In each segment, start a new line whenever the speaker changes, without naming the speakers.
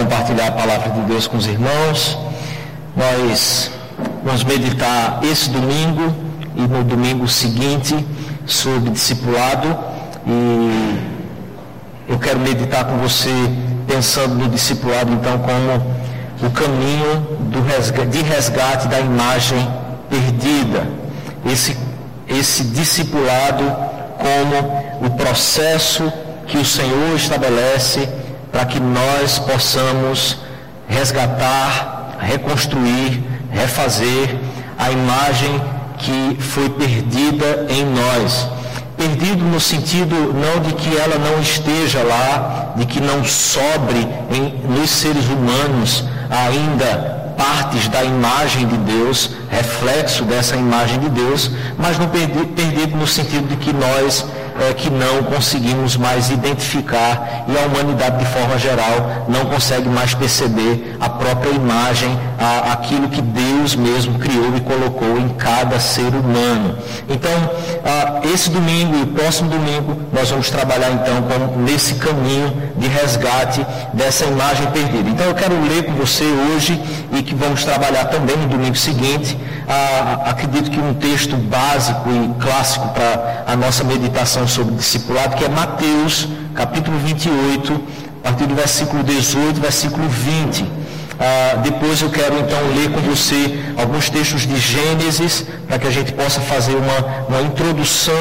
compartilhar a palavra de Deus com os irmãos. Nós vamos meditar esse domingo e no domingo seguinte sobre discipulado. E eu quero meditar com você pensando no discipulado então como o caminho do resgate, de resgate da imagem perdida. Esse, esse discipulado como o processo que o Senhor estabelece para que nós possamos resgatar, reconstruir, refazer a imagem que foi perdida em nós. Perdido no sentido não de que ela não esteja lá, de que não sobre em, nos seres humanos ainda partes da imagem de Deus, reflexo dessa imagem de Deus, mas perdido no sentido de que nós é, que não conseguimos mais identificar e a humanidade de forma geral não consegue mais perceber a própria imagem, a, aquilo que Deus mesmo criou e colocou em cada ser humano. Então, a, esse domingo e o próximo domingo nós vamos trabalhar então com, nesse caminho de resgate dessa imagem perdida. Então eu quero ler com você hoje e que vamos trabalhar também no domingo seguinte. A, acredito que um texto básico e clássico para a nossa meditação sobre discipulado, que é Mateus, capítulo 28, a partir do versículo 18, versículo 20. Ah, depois eu quero então ler com você alguns textos de Gênesis, para que a gente possa fazer uma, uma introdução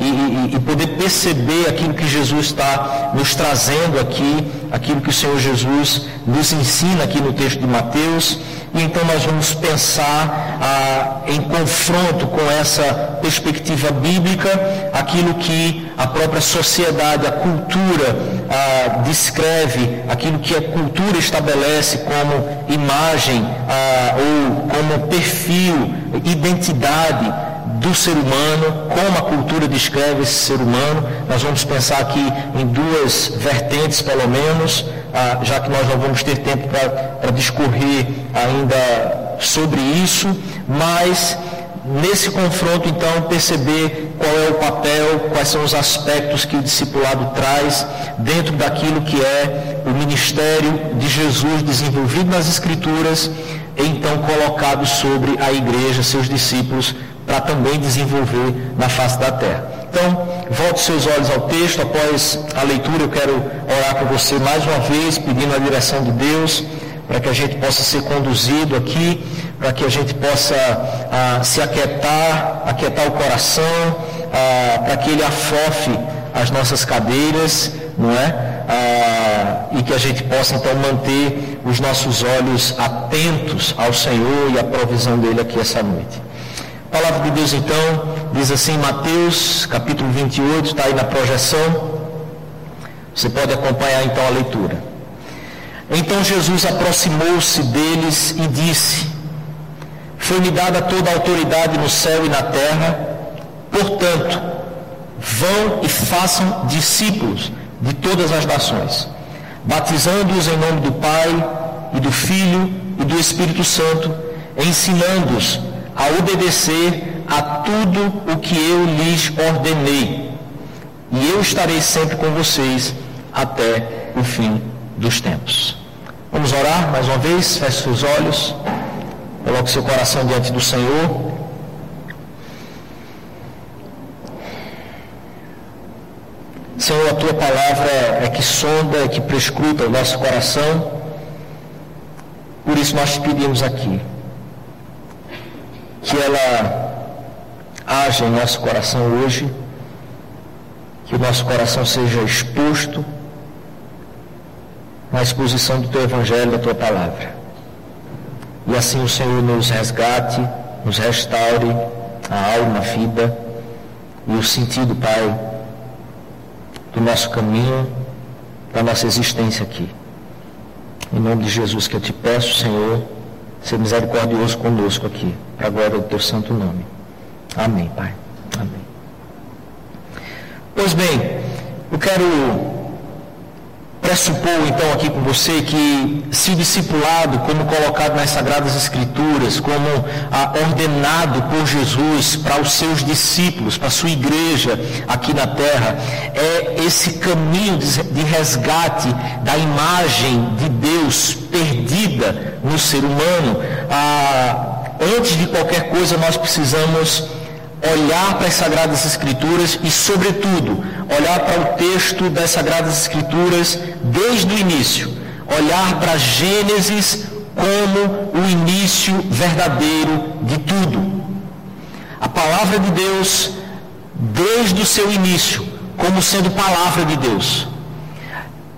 e, e, e, poder perceber aquilo que Jesus está nos trazendo aqui, aquilo que o Senhor Jesus nos ensina aqui no texto de Mateus. E então nós vamos pensar ah, em confronto com essa perspectiva bíblica, aquilo que a própria sociedade, a cultura ah, descreve, aquilo que a cultura estabelece como imagem ah, ou como perfil, identidade do ser humano, como a cultura descreve esse ser humano. Nós vamos pensar aqui em duas vertentes, pelo menos ah, já que nós não vamos ter tempo para discorrer ainda sobre isso, mas nesse confronto então perceber qual é o papel, quais são os aspectos que o discipulado traz dentro daquilo que é o ministério de Jesus desenvolvido nas Escrituras e então colocado sobre a igreja, seus discípulos, para também desenvolver na face da terra. Então, volte seus olhos ao texto. Após a leitura, eu quero orar por você mais uma vez, pedindo a direção de Deus, para que a gente possa ser conduzido aqui, para que a gente possa ah, se aquietar, aquietar o coração, ah, para que ele afofe as nossas cadeiras, não é? Ah, e que a gente possa então manter os nossos olhos atentos ao Senhor e à provisão dele aqui essa noite. Palavra de Deus então diz assim, Mateus capítulo 28, está aí na projeção. Você pode acompanhar então a leitura. Então Jesus aproximou-se deles e disse: Foi-me dada toda a autoridade no céu e na terra, portanto, vão e façam discípulos de todas as nações, batizando-os em nome do Pai e do Filho e do Espírito Santo, ensinando-os a obedecer a tudo o que eu lhes ordenei. E eu estarei sempre com vocês até o fim dos tempos. Vamos orar mais uma vez, feche seus olhos, coloque seu coração diante do Senhor. Senhor, a tua palavra é que sonda, é que prescruta o nosso coração. Por isso nós te pedimos aqui que ela haja em nosso coração hoje, que o nosso coração seja exposto na exposição do teu Evangelho, da tua palavra. E assim o Senhor nos resgate, nos restaure a alma, a vida e o sentido, Pai, do nosso caminho, da nossa existência aqui. Em nome de Jesus que eu te peço, Senhor, ser misericordioso conosco aqui, para a glória do teu santo nome. Amém, Pai. Amém. Pois bem, eu quero pressupor então aqui com você que se o discipulado, como colocado nas Sagradas Escrituras, como ah, ordenado por Jesus para os seus discípulos, para a sua igreja aqui na terra, é esse caminho de resgate da imagem de Deus perdida no ser humano. Ah, antes de qualquer coisa, nós precisamos olhar para as Sagradas Escrituras e, sobretudo, olhar para o texto das Sagradas Escrituras desde o início. Olhar para Gênesis como o início verdadeiro de tudo. A palavra de Deus, desde o seu início, como sendo palavra de Deus.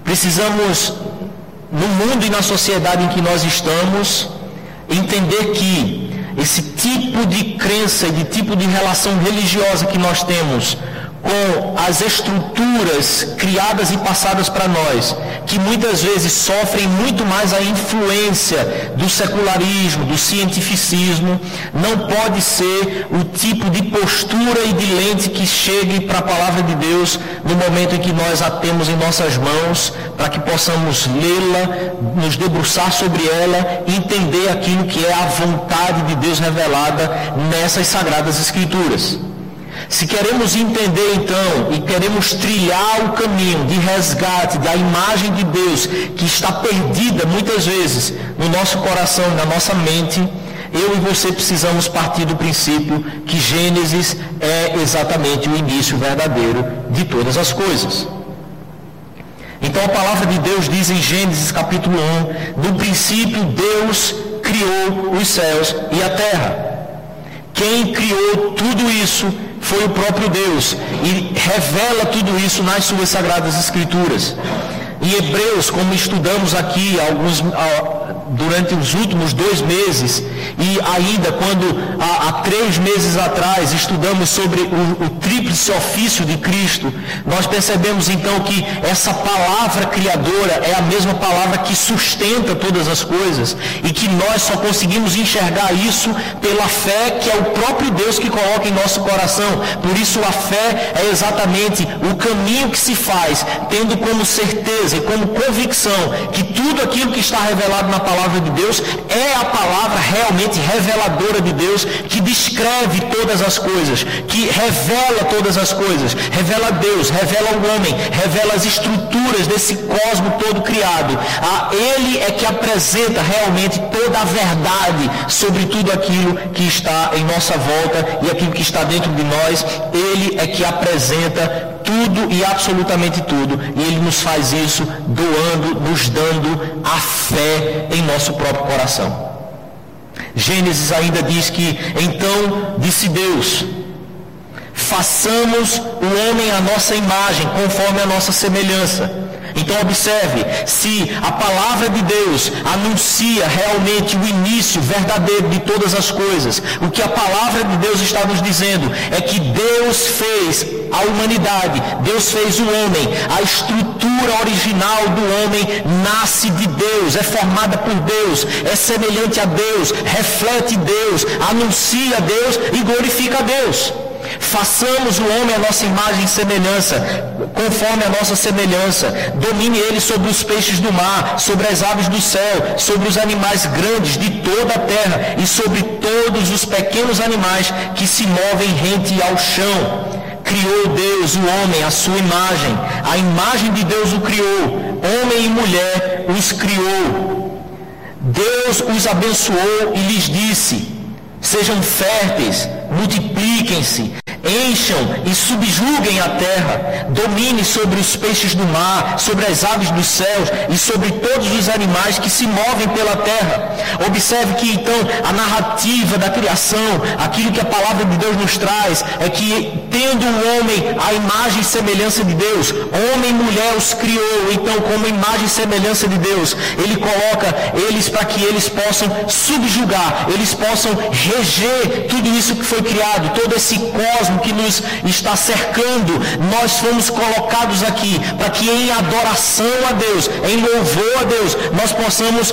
Precisamos, no mundo e na sociedade em que nós estamos, entender que esse tipo de crença e de tipo de relação religiosa que nós temos com as estruturas criadas e passadas para nós, que muitas vezes sofrem muito mais a influência do secularismo, do cientificismo, não pode ser o tipo de postura e de lente que chegue para a palavra de Deus no momento em que nós a temos em nossas mãos, para que possamos lê-la, nos debruçar sobre ela e entender aquilo que é a vontade de Deus revelada nessas sagradas escrituras. Se queremos entender então e queremos trilhar o caminho de resgate da imagem de Deus que está perdida muitas vezes no nosso coração, na nossa mente, eu e você precisamos partir do princípio que Gênesis é exatamente o início verdadeiro de todas as coisas. Então a palavra de Deus diz em Gênesis capítulo 1: No princípio Deus criou os céus e a terra. Quem criou tudo isso foi o próprio Deus e revela tudo isso nas suas sagradas escrituras. Em Hebreus, como estudamos aqui alguns, durante os últimos dois meses e ainda quando há, há três meses atrás estudamos sobre o, o tríplice ofício de Cristo, nós percebemos então que essa palavra criadora é a mesma palavra que sustenta todas as coisas e que nós só conseguimos enxergar isso pela fé que é o próprio Deus que coloca em nosso coração. Por isso a fé é exatamente o caminho que se faz, tendo como certeza e como convicção que tudo aquilo que está revelado na palavra palavra de Deus é a palavra realmente reveladora de Deus que descreve todas as coisas, que revela todas as coisas, revela Deus, revela o homem, revela as estruturas desse cosmo todo criado. A ele é que apresenta realmente toda a verdade sobre tudo aquilo que está em nossa volta e aquilo que está dentro de nós. Ele é que apresenta tudo e absolutamente tudo. E Ele nos faz isso doando, nos dando a fé em nosso próprio coração. Gênesis ainda diz que então disse Deus: façamos o homem à nossa imagem, conforme a nossa semelhança então observe, se a palavra de Deus anuncia realmente o início verdadeiro de todas as coisas, o que a palavra de Deus está nos dizendo é que Deus fez a humanidade, Deus fez o homem, a estrutura original do homem nasce de Deus, é formada por Deus, é semelhante a Deus, reflete Deus, anuncia Deus e glorifica Deus. Façamos o homem a nossa imagem e semelhança, conforme a nossa semelhança. Domine ele sobre os peixes do mar, sobre as aves do céu, sobre os animais grandes de toda a terra e sobre todos os pequenos animais que se movem rente ao chão. Criou Deus o homem à sua imagem. A imagem de Deus o criou. Homem e mulher os criou. Deus os abençoou e lhes disse: Sejam férteis, multipliquem-se, encham e subjuguem a terra, domine sobre os peixes do mar, sobre as aves dos céus e sobre todos os animais que se movem pela terra. Observe que então a narrativa da criação, aquilo que a palavra de Deus nos traz, é que tendo o homem a imagem e semelhança de Deus, homem e mulher os criou, então como imagem e semelhança de Deus, ele coloca eles para que eles possam subjugar, eles possam reger tudo isso que foi criado, todo esse cosmos código que nos está cercando. Nós fomos colocados aqui para que em adoração a Deus, em louvor a Deus, nós possamos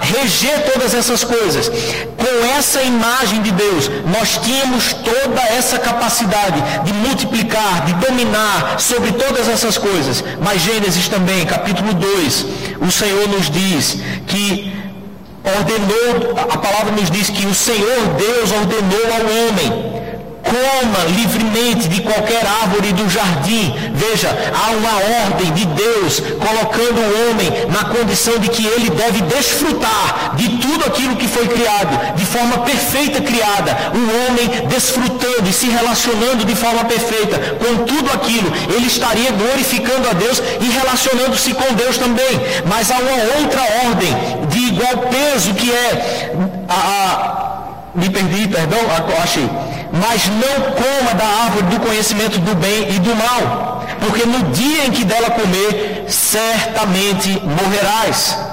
reger todas essas coisas. Com essa imagem de Deus, nós tínhamos toda essa capacidade de multiplicar, de dominar sobre todas essas coisas. Mas Gênesis também, capítulo 2, o Senhor nos diz que ordenou, a palavra nos diz que o Senhor Deus ordenou ao homem coma livremente de qualquer árvore do jardim. Veja, há uma ordem de Deus colocando o homem na condição de que ele deve desfrutar de tudo aquilo que foi criado, de forma perfeita criada. O homem desfrutando e se relacionando de forma perfeita com tudo aquilo, ele estaria glorificando a Deus e relacionando-se com Deus também. Mas há uma outra ordem de igual peso que é a, a me perdi, perdão, achei mas não coma da árvore do conhecimento do bem e do mal, porque no dia em que dela comer, certamente morrerás.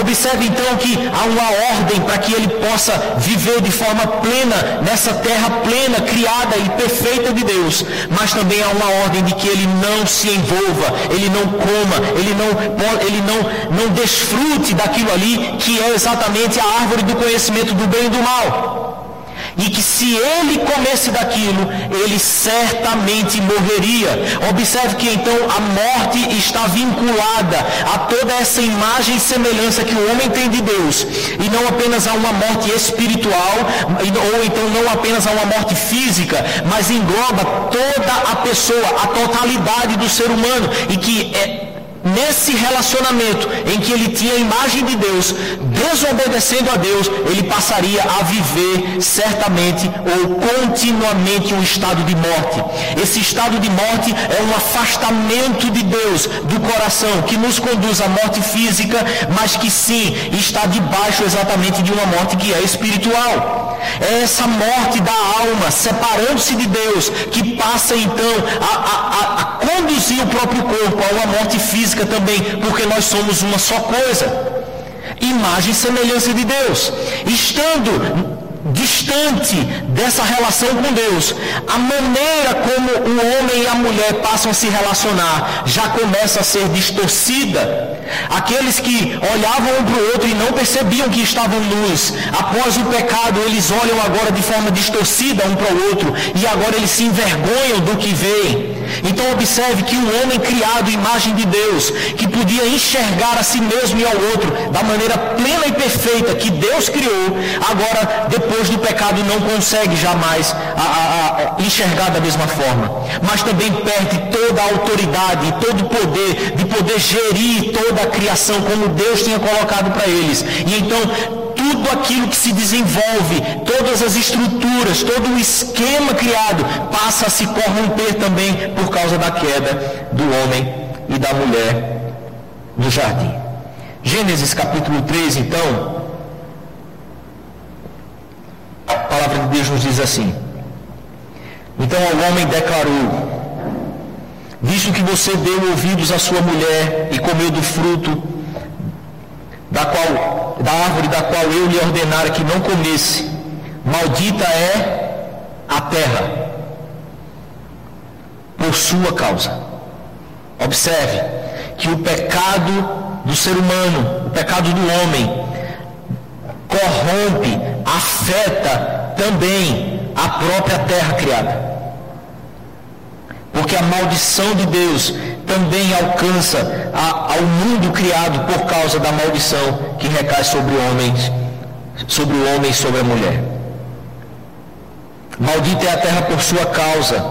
Observe então que há uma ordem para que ele possa viver de forma plena nessa terra plena, criada e perfeita de Deus, mas também há uma ordem de que ele não se envolva, ele não coma, ele não, ele não, não desfrute daquilo ali que é exatamente a árvore do conhecimento do bem e do mal e que se ele comesse daquilo, ele certamente morreria. Observe que então a morte está vinculada a toda essa imagem e semelhança que o homem tem de Deus, e não apenas a uma morte espiritual, ou então não apenas a uma morte física, mas engloba toda a pessoa, a totalidade do ser humano, e que é nesse relacionamento em que ele tinha a imagem de Deus, desobedecendo a Deus, ele passaria a viver certamente ou continuamente um estado de morte. Esse estado de morte é um afastamento de Deus do coração que nos conduz à morte física, mas que sim está debaixo exatamente de uma morte que é espiritual. É essa morte da alma, separando-se de Deus, que passa então a, a, a conduzir o próprio corpo a uma morte física física também, porque nós somos uma só coisa. Imagem e semelhança de Deus. Estando distante dessa relação com Deus, a maneira como o homem e a mulher passam a se relacionar já começa a ser distorcida. Aqueles que olhavam um para o outro e não percebiam que estavam nus, após o pecado, eles olham agora de forma distorcida um para o outro e agora eles se envergonham do que veem. Então observe que um homem criado imagem de Deus, que podia enxergar a si mesmo e ao outro da maneira plena e perfeita que Deus criou, agora depois do pecado não consegue jamais a, a, a enxergar da mesma forma. Mas também perde toda a autoridade, todo o poder de poder gerir toda a criação como Deus tinha colocado para eles. E então tudo aquilo que se desenvolve, todas as estruturas, todo o esquema criado passa a se corromper também por causa da queda do homem e da mulher no jardim. Gênesis capítulo 3, então, a palavra de Deus nos diz assim: Então o homem declarou: Visto que você deu ouvidos à sua mulher e comeu do fruto da qual da árvore da qual eu lhe ordenara que não comesse, maldita é a terra por sua causa. Observe que o pecado do ser humano, o pecado do homem, corrompe, afeta também a própria terra criada. Porque a maldição de Deus também alcança a, ao mundo criado por causa da maldição que recai sobre homens, sobre o homem e sobre a mulher. Maldita é a terra por sua causa.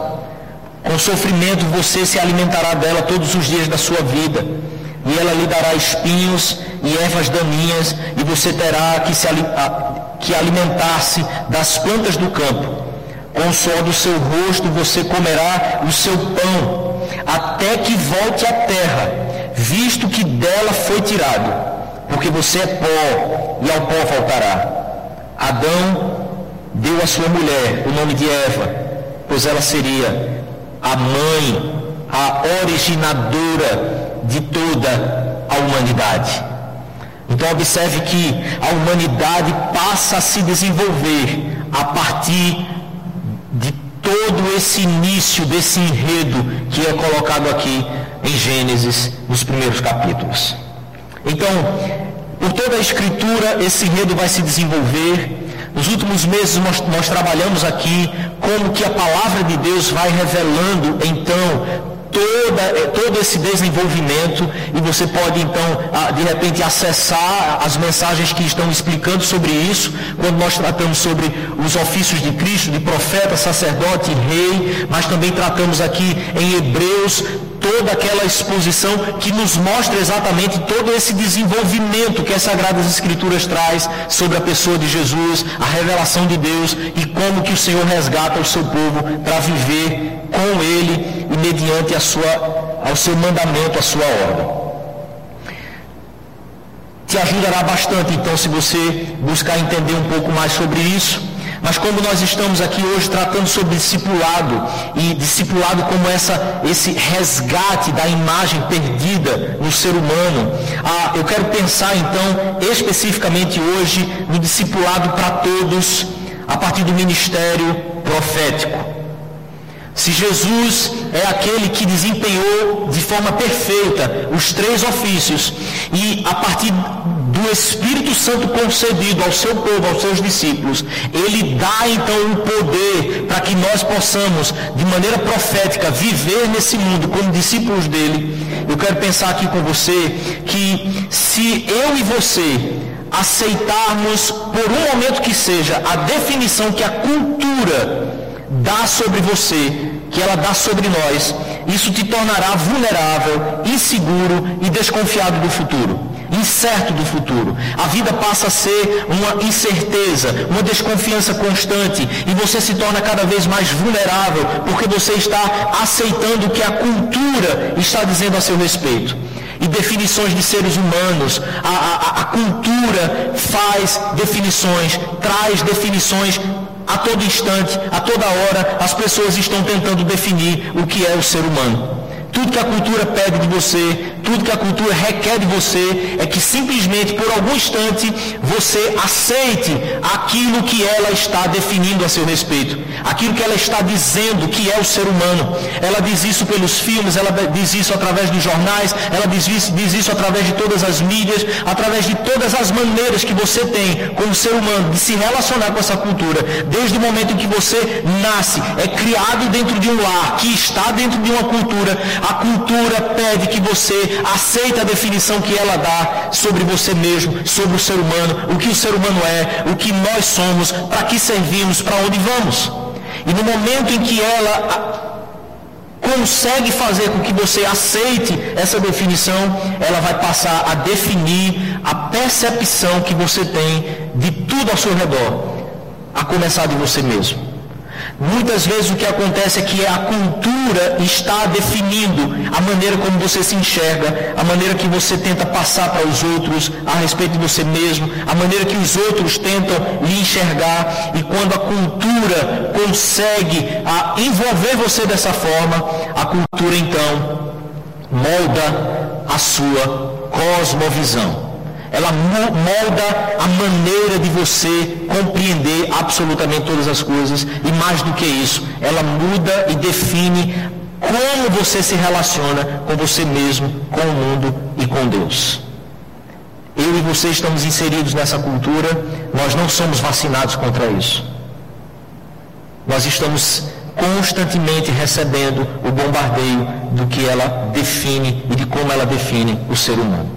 Com sofrimento você se alimentará dela todos os dias da sua vida. E ela lhe dará espinhos e ervas daninhas, e você terá que, se, que alimentar-se das plantas do campo. Com o suor do seu rosto você comerá o seu pão até que volte à terra, visto que dela foi tirado, porque você é pó e ao pó voltará. Adão deu à sua mulher o nome de Eva, pois ela seria a mãe, a originadora de toda a humanidade. Então observe que a humanidade passa a se desenvolver a partir de todo esse início, desse enredo que é colocado aqui em Gênesis, nos primeiros capítulos. Então, por toda a Escritura, esse enredo vai se desenvolver. Nos últimos meses nós, nós trabalhamos aqui como que a palavra de Deus vai revelando então toda, todo esse desenvolvimento e você pode então, de repente, acessar as mensagens que estão explicando sobre isso, quando nós tratamos sobre os ofícios de Cristo, de profeta, sacerdote rei, mas também tratamos aqui em Hebreus toda aquela exposição que nos mostra exatamente todo esse desenvolvimento que as Sagradas Escrituras traz sobre a pessoa de Jesus, a revelação de Deus e como que o Senhor resgata o seu povo para viver com Ele e mediante a sua, ao seu mandamento, a sua ordem. Te ajudará bastante então se você buscar entender um pouco mais sobre isso mas como nós estamos aqui hoje tratando sobre discipulado e discipulado como essa, esse resgate da imagem perdida no ser humano, ah, eu quero pensar então especificamente hoje no discipulado para todos a partir do ministério profético. Se Jesus é aquele que desempenhou de forma perfeita os três ofícios e a partir do Espírito Santo concedido ao seu povo, aos seus discípulos, ele dá então o um poder para que nós possamos, de maneira profética, viver nesse mundo como discípulos dele. Eu quero pensar aqui com você que se eu e você aceitarmos por um momento que seja a definição que a cultura dá sobre você, que ela dá sobre nós, isso te tornará vulnerável, inseguro e desconfiado do futuro incerto do futuro. A vida passa a ser uma incerteza, uma desconfiança constante e você se torna cada vez mais vulnerável porque você está aceitando o que a cultura está dizendo a seu respeito. E definições de seres humanos, a, a, a cultura faz definições, traz definições a todo instante, a toda hora, as pessoas estão tentando definir o que é o ser humano. Tudo que a cultura pede de você, tudo que a cultura requer de você é que simplesmente por algum instante você aceite aquilo que ela está definindo a seu respeito, aquilo que ela está dizendo que é o ser humano. Ela diz isso pelos filmes, ela diz isso através dos jornais, ela diz isso, diz isso através de todas as mídias, através de todas as maneiras que você tem como ser humano de se relacionar com essa cultura, desde o momento em que você nasce, é criado dentro de um lar, que está dentro de uma cultura, a cultura pede que você aceite a definição que ela dá sobre você mesmo, sobre o ser humano, o que o ser humano é, o que nós somos, para que servimos, para onde vamos. E no momento em que ela consegue fazer com que você aceite essa definição, ela vai passar a definir a percepção que você tem de tudo ao seu redor, a começar de você mesmo. Muitas vezes o que acontece é que a cultura está definindo a maneira como você se enxerga, a maneira que você tenta passar para os outros a respeito de você mesmo, a maneira que os outros tentam lhe enxergar. E quando a cultura consegue envolver você dessa forma, a cultura então molda a sua cosmovisão. Ela molda a maneira de você compreender absolutamente todas as coisas e mais do que isso, ela muda e define como você se relaciona com você mesmo, com o mundo e com Deus. Eu e você estamos inseridos nessa cultura, nós não somos vacinados contra isso. Nós estamos constantemente recebendo o bombardeio do que ela define e de como ela define o ser humano.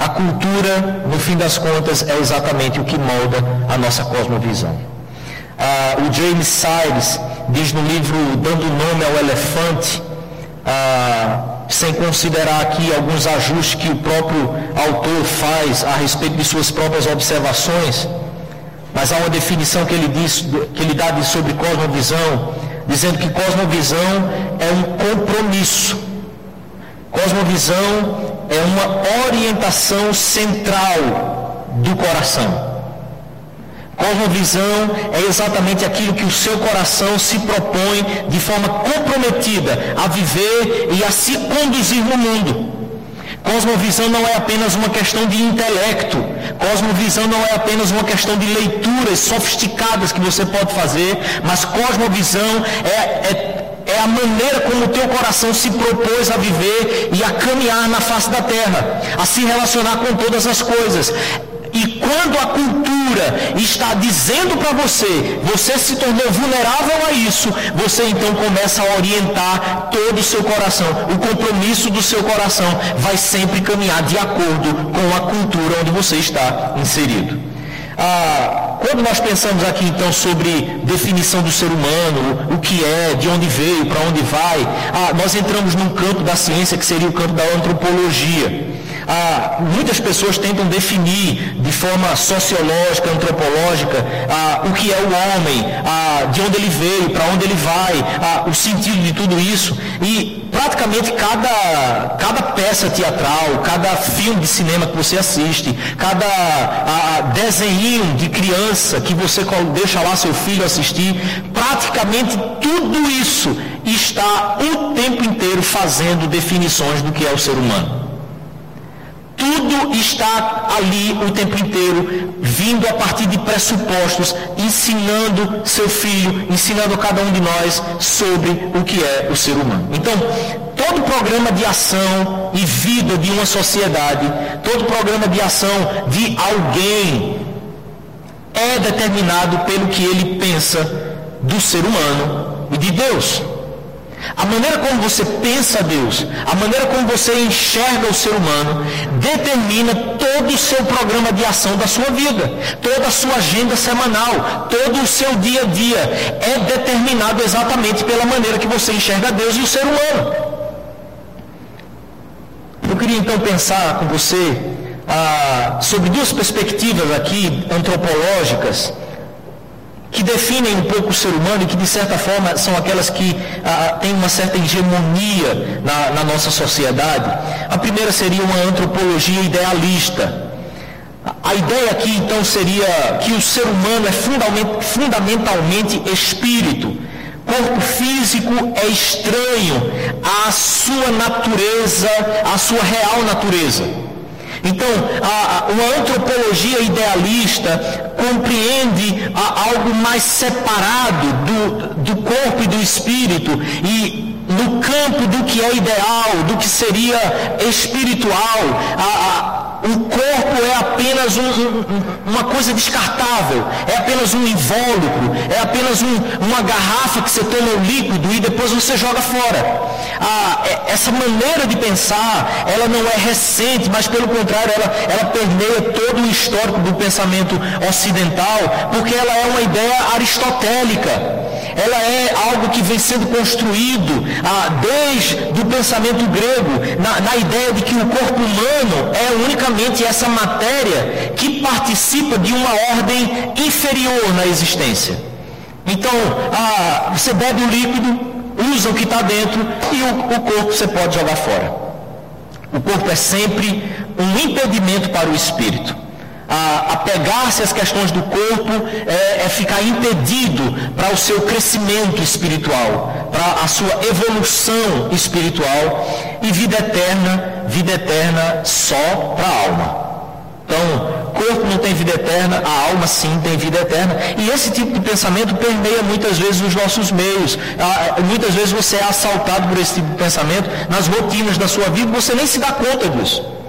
A cultura, no fim das contas, é exatamente o que molda a nossa cosmovisão. Ah, o James Sires diz no livro Dando Nome ao Elefante, ah, sem considerar aqui alguns ajustes que o próprio autor faz a respeito de suas próprias observações, mas há uma definição que ele, diz, que ele dá sobre cosmovisão, dizendo que cosmovisão é um compromisso. Cosmovisão é uma orientação central do coração. Cosmovisão é exatamente aquilo que o seu coração se propõe de forma comprometida a viver e a se conduzir no mundo. Cosmovisão não é apenas uma questão de intelecto. Cosmovisão não é apenas uma questão de leituras sofisticadas que você pode fazer, mas cosmovisão é, é, é a maneira como o teu coração se propôs a viver e a caminhar na face da terra, a se relacionar com todas as coisas. E quando a cultura está dizendo para você, você se tornou vulnerável a isso, você então começa a orientar todo o seu coração. O compromisso do seu coração vai sempre caminhar de acordo com a cultura onde você está inserido. Ah, quando nós pensamos aqui então sobre definição do ser humano, o que é, de onde veio, para onde vai, ah, nós entramos num campo da ciência que seria o campo da antropologia. Ah, muitas pessoas tentam definir de forma sociológica, antropológica, ah, o que é o homem, ah, de onde ele veio, para onde ele vai, o sentido de tudo isso. E praticamente cada, cada peça teatral, cada filme de cinema que você assiste, cada desenho de criança que você deixa lá seu filho assistir, praticamente tudo isso está o tempo inteiro fazendo definições do que é o ser humano. Tudo está ali o tempo inteiro, vindo a partir de pressupostos, ensinando seu filho, ensinando cada um de nós sobre o que é o ser humano. Então, todo programa de ação e vida de uma sociedade, todo programa de ação de alguém, é determinado pelo que ele pensa do ser humano e de Deus. A maneira como você pensa Deus, a maneira como você enxerga o ser humano, determina todo o seu programa de ação da sua vida, toda a sua agenda semanal, todo o seu dia a dia. É determinado exatamente pela maneira que você enxerga Deus e o ser humano. Eu queria então pensar com você ah, sobre duas perspectivas aqui antropológicas que definem um pouco o ser humano e que, de certa forma, são aquelas que ah, têm uma certa hegemonia na, na nossa sociedade. A primeira seria uma antropologia idealista. A ideia aqui, então, seria que o ser humano é fundamentalmente espírito. Corpo físico é estranho à sua natureza, à sua real natureza. Então, a, uma antropologia idealista compreende a, algo mais separado do, do corpo e do espírito e no campo do que é ideal, do que seria espiritual. A, o corpo é apenas um, um, uma coisa descartável, é apenas um invólucro, é apenas um, uma garrafa que você toma um líquido e depois você joga fora. Ah, é, essa maneira de pensar, ela não é recente, mas pelo contrário, ela, ela permeia todo o histórico do pensamento ocidental, porque ela é uma ideia aristotélica ela é algo que vem sendo construído ah, desde o pensamento grego, na, na, ideia de que o corpo humano é unicamente essa matéria que participa de uma ordem inferior na existência. Então, ah, você bebe o líquido, usa o que está dentro e o, o corpo você pode jogar fora. O corpo é sempre um impedimento para o espírito a, a pegar-se às questões do corpo é, é ficar impedido para o seu crescimento espiritual, para a sua evolução espiritual e vida eterna, vida eterna só para a alma. Então, corpo não tem vida eterna, a alma sim tem vida eterna. E esse tipo de pensamento permeia muitas vezes os nossos meios. Ah, muitas vezes você é assaltado por esse tipo de pensamento nas rotinas da sua vida, você nem se dá conta disso.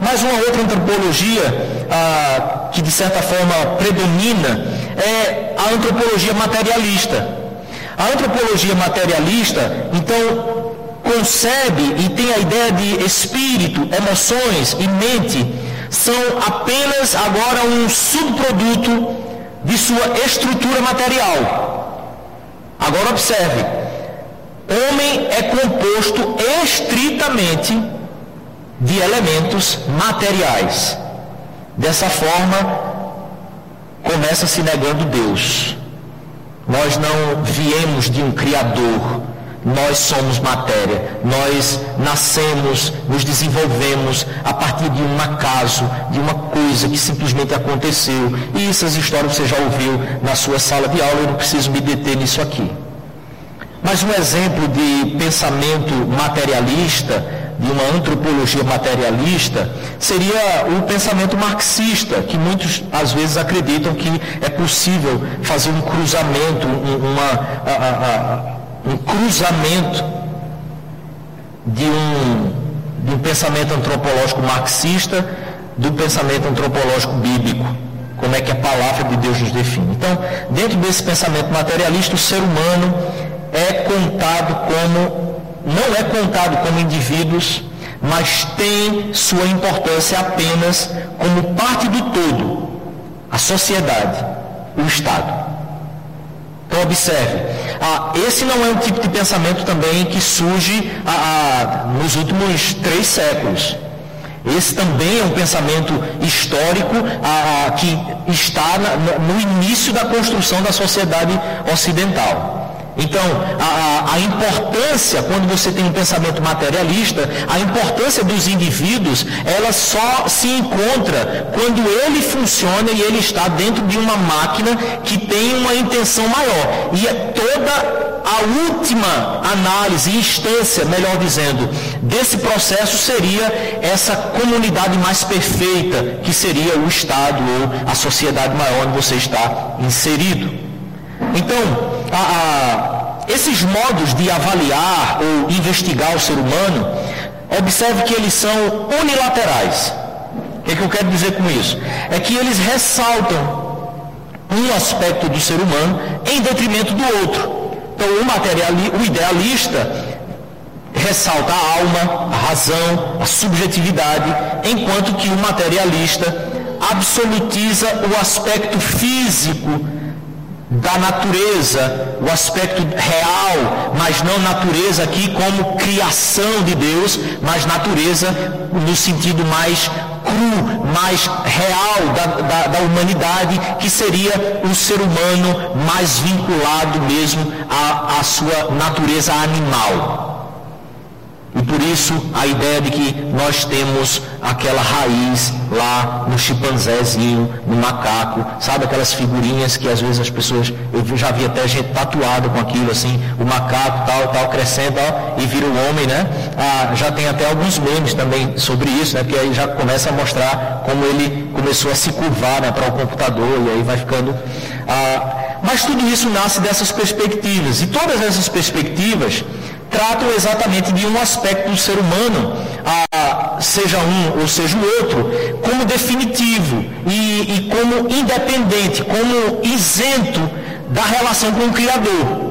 Mas uma outra antropologia ah, que de certa forma predomina é a antropologia materialista. A antropologia materialista, então, concebe e tem a ideia de espírito, emoções e mente são apenas agora um subproduto de sua estrutura material. Agora observe, homem é composto estritamente de elementos materiais. Dessa forma, começa se negando Deus. Nós não viemos de um Criador, nós somos matéria, nós nascemos, nos desenvolvemos a partir de um acaso, de uma coisa que simplesmente aconteceu. E essas histórias você já ouviu na sua sala de aula, eu não preciso me deter nisso aqui. Mas um exemplo de pensamento materialista de uma antropologia materialista seria o pensamento marxista, que muitos às vezes acreditam que é possível fazer um cruzamento, uma, a, a, um cruzamento de um, de um pensamento antropológico marxista do pensamento antropológico bíblico como é que a palavra de Deus nos define. Então, dentro desse pensamento materialista, o ser humano é contado como, não é contado como indivíduos, mas tem sua importância apenas como parte do todo, a sociedade, o Estado. Então observe, ah, esse não é um tipo de pensamento também que surge ah, ah, nos últimos três séculos. Esse também é um pensamento histórico ah, que está na, no início da construção da sociedade ocidental. Então, a, a, importância, quando você tem um pensamento materialista, a importância dos indivíduos, ela só se encontra quando ele funciona e ele está dentro de uma máquina que tem uma intenção maior. E é toda a última análise, instância, melhor dizendo, desse processo seria essa comunidade mais perfeita, que seria o Estado ou a sociedade maior onde você está inserido. Então, a, a, esses modos de avaliar ou investigar o ser humano, observe que eles são unilaterais. O que, é que eu quero dizer com isso? É que eles ressaltam um aspecto do ser humano em detrimento do outro. Então, o, materiali, o idealista ressalta a alma, a razão, a subjetividade, enquanto que o materialista absolutiza o aspecto físico da natureza, o aspecto real, mas não natureza aqui como criação de Deus, mas natureza no sentido mais cru, mais real da, da, da humanidade, que seria o ser humano mais vinculado mesmo à, à sua natureza animal. E por isso a ideia de que nós temos aquela raiz lá no chimpanzézinho, no macaco, sabe aquelas figurinhas que às vezes as pessoas, eu já vi até gente tatuada com aquilo assim, o macaco tal, tal, crescendo e vira o homem, né? Ah, já tem até alguns memes também sobre isso, né? Porque aí já começa a mostrar como ele começou a se curvar né, para o computador e aí vai ficando. Ah, mas tudo isso nasce dessas perspectivas. E todas essas perspectivas tratam exatamente de um aspecto do ser humano, a, seja um ou seja o outro, como definitivo e, e como independente, como isento da relação com o Criador.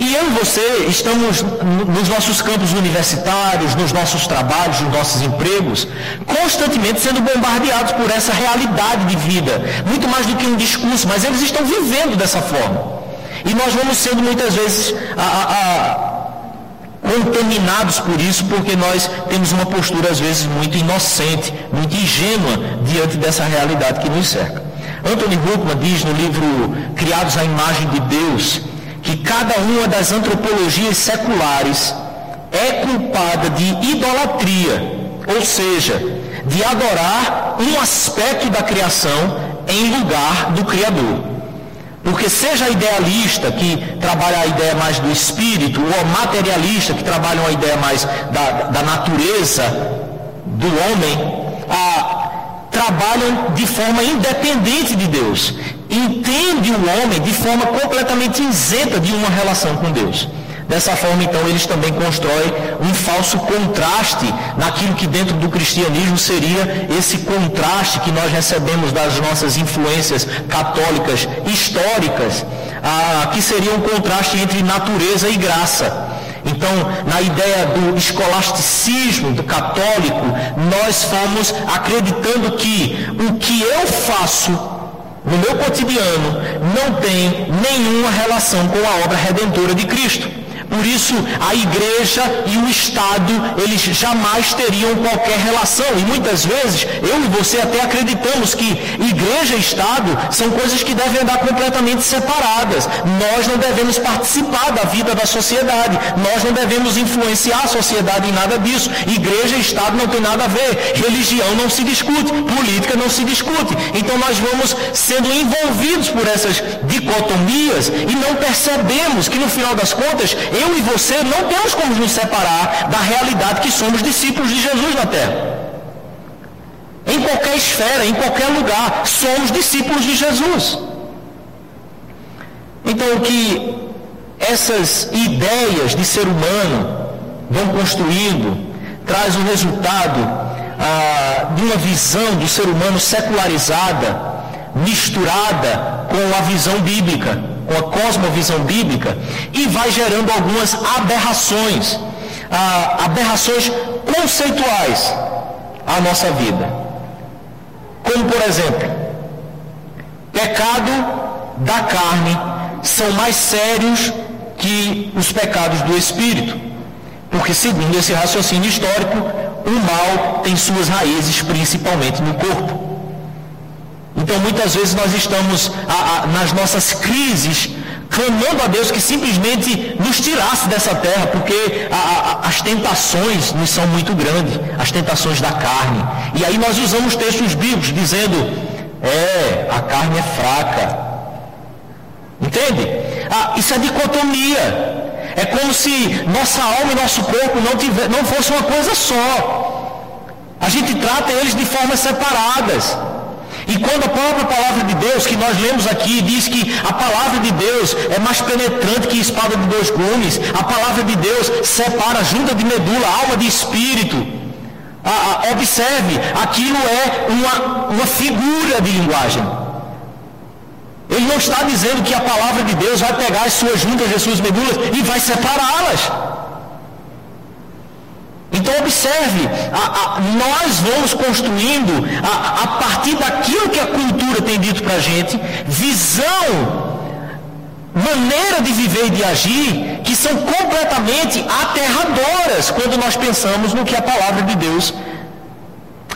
E eu e você estamos nos nossos campos universitários, nos nossos trabalhos, nos nossos empregos, constantemente sendo bombardeados por essa realidade de vida, muito mais do que um discurso, mas eles estão vivendo dessa forma. E nós vamos sendo muitas vezes a, a, contaminados por isso, porque nós temos uma postura às vezes muito inocente, muito ingênua diante dessa realidade que nos cerca. Anthony Huckman diz no livro Criados à Imagem de Deus que cada uma das antropologias seculares é culpada de idolatria, ou seja, de adorar um aspecto da criação em lugar do Criador. Porque seja idealista, que trabalha a ideia mais do espírito, ou materialista, que trabalha uma ideia mais da, da natureza do homem, a, trabalham de forma independente de Deus. Entende o homem de forma completamente isenta de uma relação com Deus. Dessa forma, então, eles também constroem um falso contraste naquilo que dentro do cristianismo seria esse contraste que nós recebemos das nossas influências católicas históricas, ah, que seria um contraste entre natureza e graça. Então, na ideia do escolasticismo, do católico, nós fomos acreditando que o que eu faço no meu cotidiano não tem nenhuma relação com a obra redentora de Cristo. Por isso, a igreja e o Estado, eles jamais teriam qualquer relação. E muitas vezes, eu e você até acreditamos que igreja e Estado são coisas que devem andar completamente separadas. Nós não devemos participar da vida da sociedade. Nós não devemos influenciar a sociedade em nada disso. Igreja e Estado não tem nada a ver. Religião não se discute. Política não se discute. Então nós vamos sendo envolvidos por essas dicotomias e não percebemos que no final das contas eu e você não temos como nos separar da realidade que somos discípulos de Jesus na terra. Em qualquer esfera, em qualquer lugar, somos discípulos de Jesus. Então, o que essas ideias de ser humano vão construindo traz o resultado ah, de uma visão do ser humano secularizada, misturada com a visão bíblica, com a cosmovisão bíblica, e vai gerando algumas aberrações, ah, aberrações conceituais à nossa vida. Como, por exemplo, pecado da carne são mais sérios que os pecados do espírito. Porque, segundo esse raciocínio histórico, o mal tem suas raízes principalmente no corpo. Então, muitas vezes nós estamos a, a, nas nossas crises clamando a Deus que simplesmente nos tirasse dessa terra, porque a, as tentações nos são muito grandes, as tentações da carne. E aí nós usamos textos bíblicos dizendo: é, a carne é fraca. Entende? Ah, isso é dicotomia. É como se nossa alma e nosso corpo não, tiver, não fosse uma coisa só. A gente trata eles de formas separadas. E quando a própria palavra de Deus, que nós lemos aqui, diz que a palavra de Deus é mais penetrante que espada de dois gumes, a palavra de Deus separa junta de medula, alma de espírito. observe, aquilo é uma, uma figura de linguagem. Ele não está dizendo que a palavra de Deus vai pegar as suas juntas, as suas medulas e vai separá-las. Então observe, a, a, nós vamos construindo a, a, partir daquilo que a cultura tem dito para a gente, visão, maneira de viver e de agir, que são completamente aterradoras quando nós pensamos no que a palavra de Deus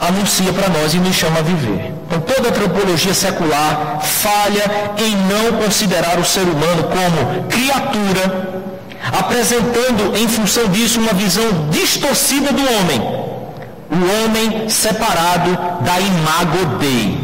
anuncia para nós e nos chama a viver. Então toda antropologia secular falha em não considerar o ser humano como criatura apresentando em função disso uma visão distorcida do homem. O homem separado da imago Dei.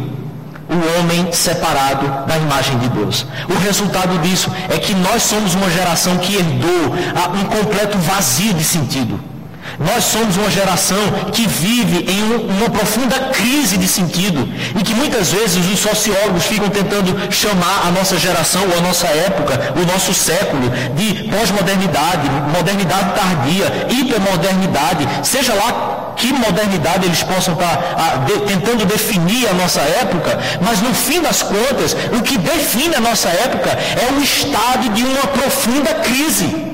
O homem separado da imagem de Deus. O resultado disso é que nós somos uma geração que herdou um completo vazio de sentido. Nós somos uma geração que vive em uma profunda crise de sentido e que muitas vezes os sociólogos ficam tentando chamar a nossa geração ou a nossa época, o nosso século, de pós-modernidade, modernidade tardia, hipermodernidade, seja lá que modernidade eles possam estar a, de, tentando definir a nossa época, mas no fim das contas, o que define a nossa época é o estado de uma profunda crise.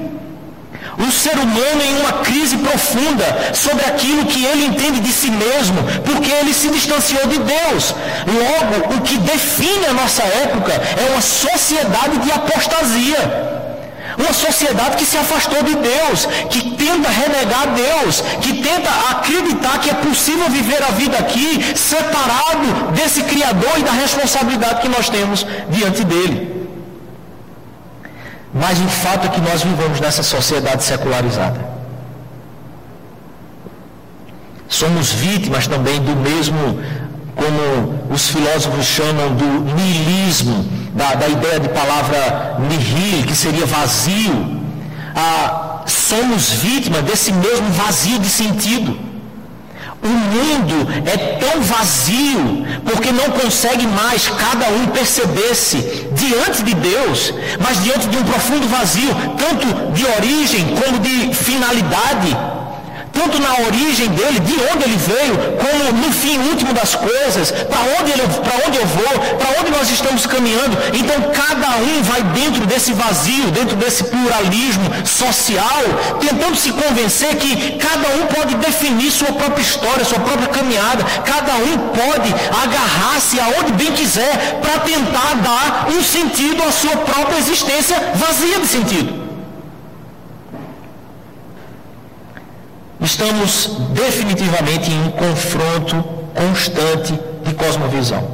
O ser humano em uma crise profunda sobre aquilo que ele entende de si mesmo, porque ele se distanciou de Deus. Logo, o que define a nossa época é uma sociedade de apostasia. Uma sociedade que se afastou de Deus, que tenta renegar Deus, que tenta acreditar que é possível viver a vida aqui separado desse Criador e da responsabilidade que nós temos diante dele. Mas o fato é que nós vivemos nessa sociedade secularizada. Somos vítimas também do mesmo, como os filósofos chamam do niilismo, da, da ideia de palavra nihil, que seria vazio. Ah, somos vítimas desse mesmo vazio de sentido. O mundo é tão vazio porque não consegue mais cada um perceber-se diante de Deus, mas diante de um profundo vazio, tanto de origem como de finalidade tanto na origem dele, de onde ele veio, como no fim último das coisas, para onde, ele, onde eu vou, para onde nós estamos caminhando. Então cada um vai dentro desse vazio, dentro desse pluralismo social, tentando se convencer que cada um pode definir sua própria história, sua própria caminhada, cada um pode agarrar-se aonde bem quiser para tentar dar um sentido à sua própria existência vazia de sentido. Estamos definitivamente em um confronto constante de cosmovisão.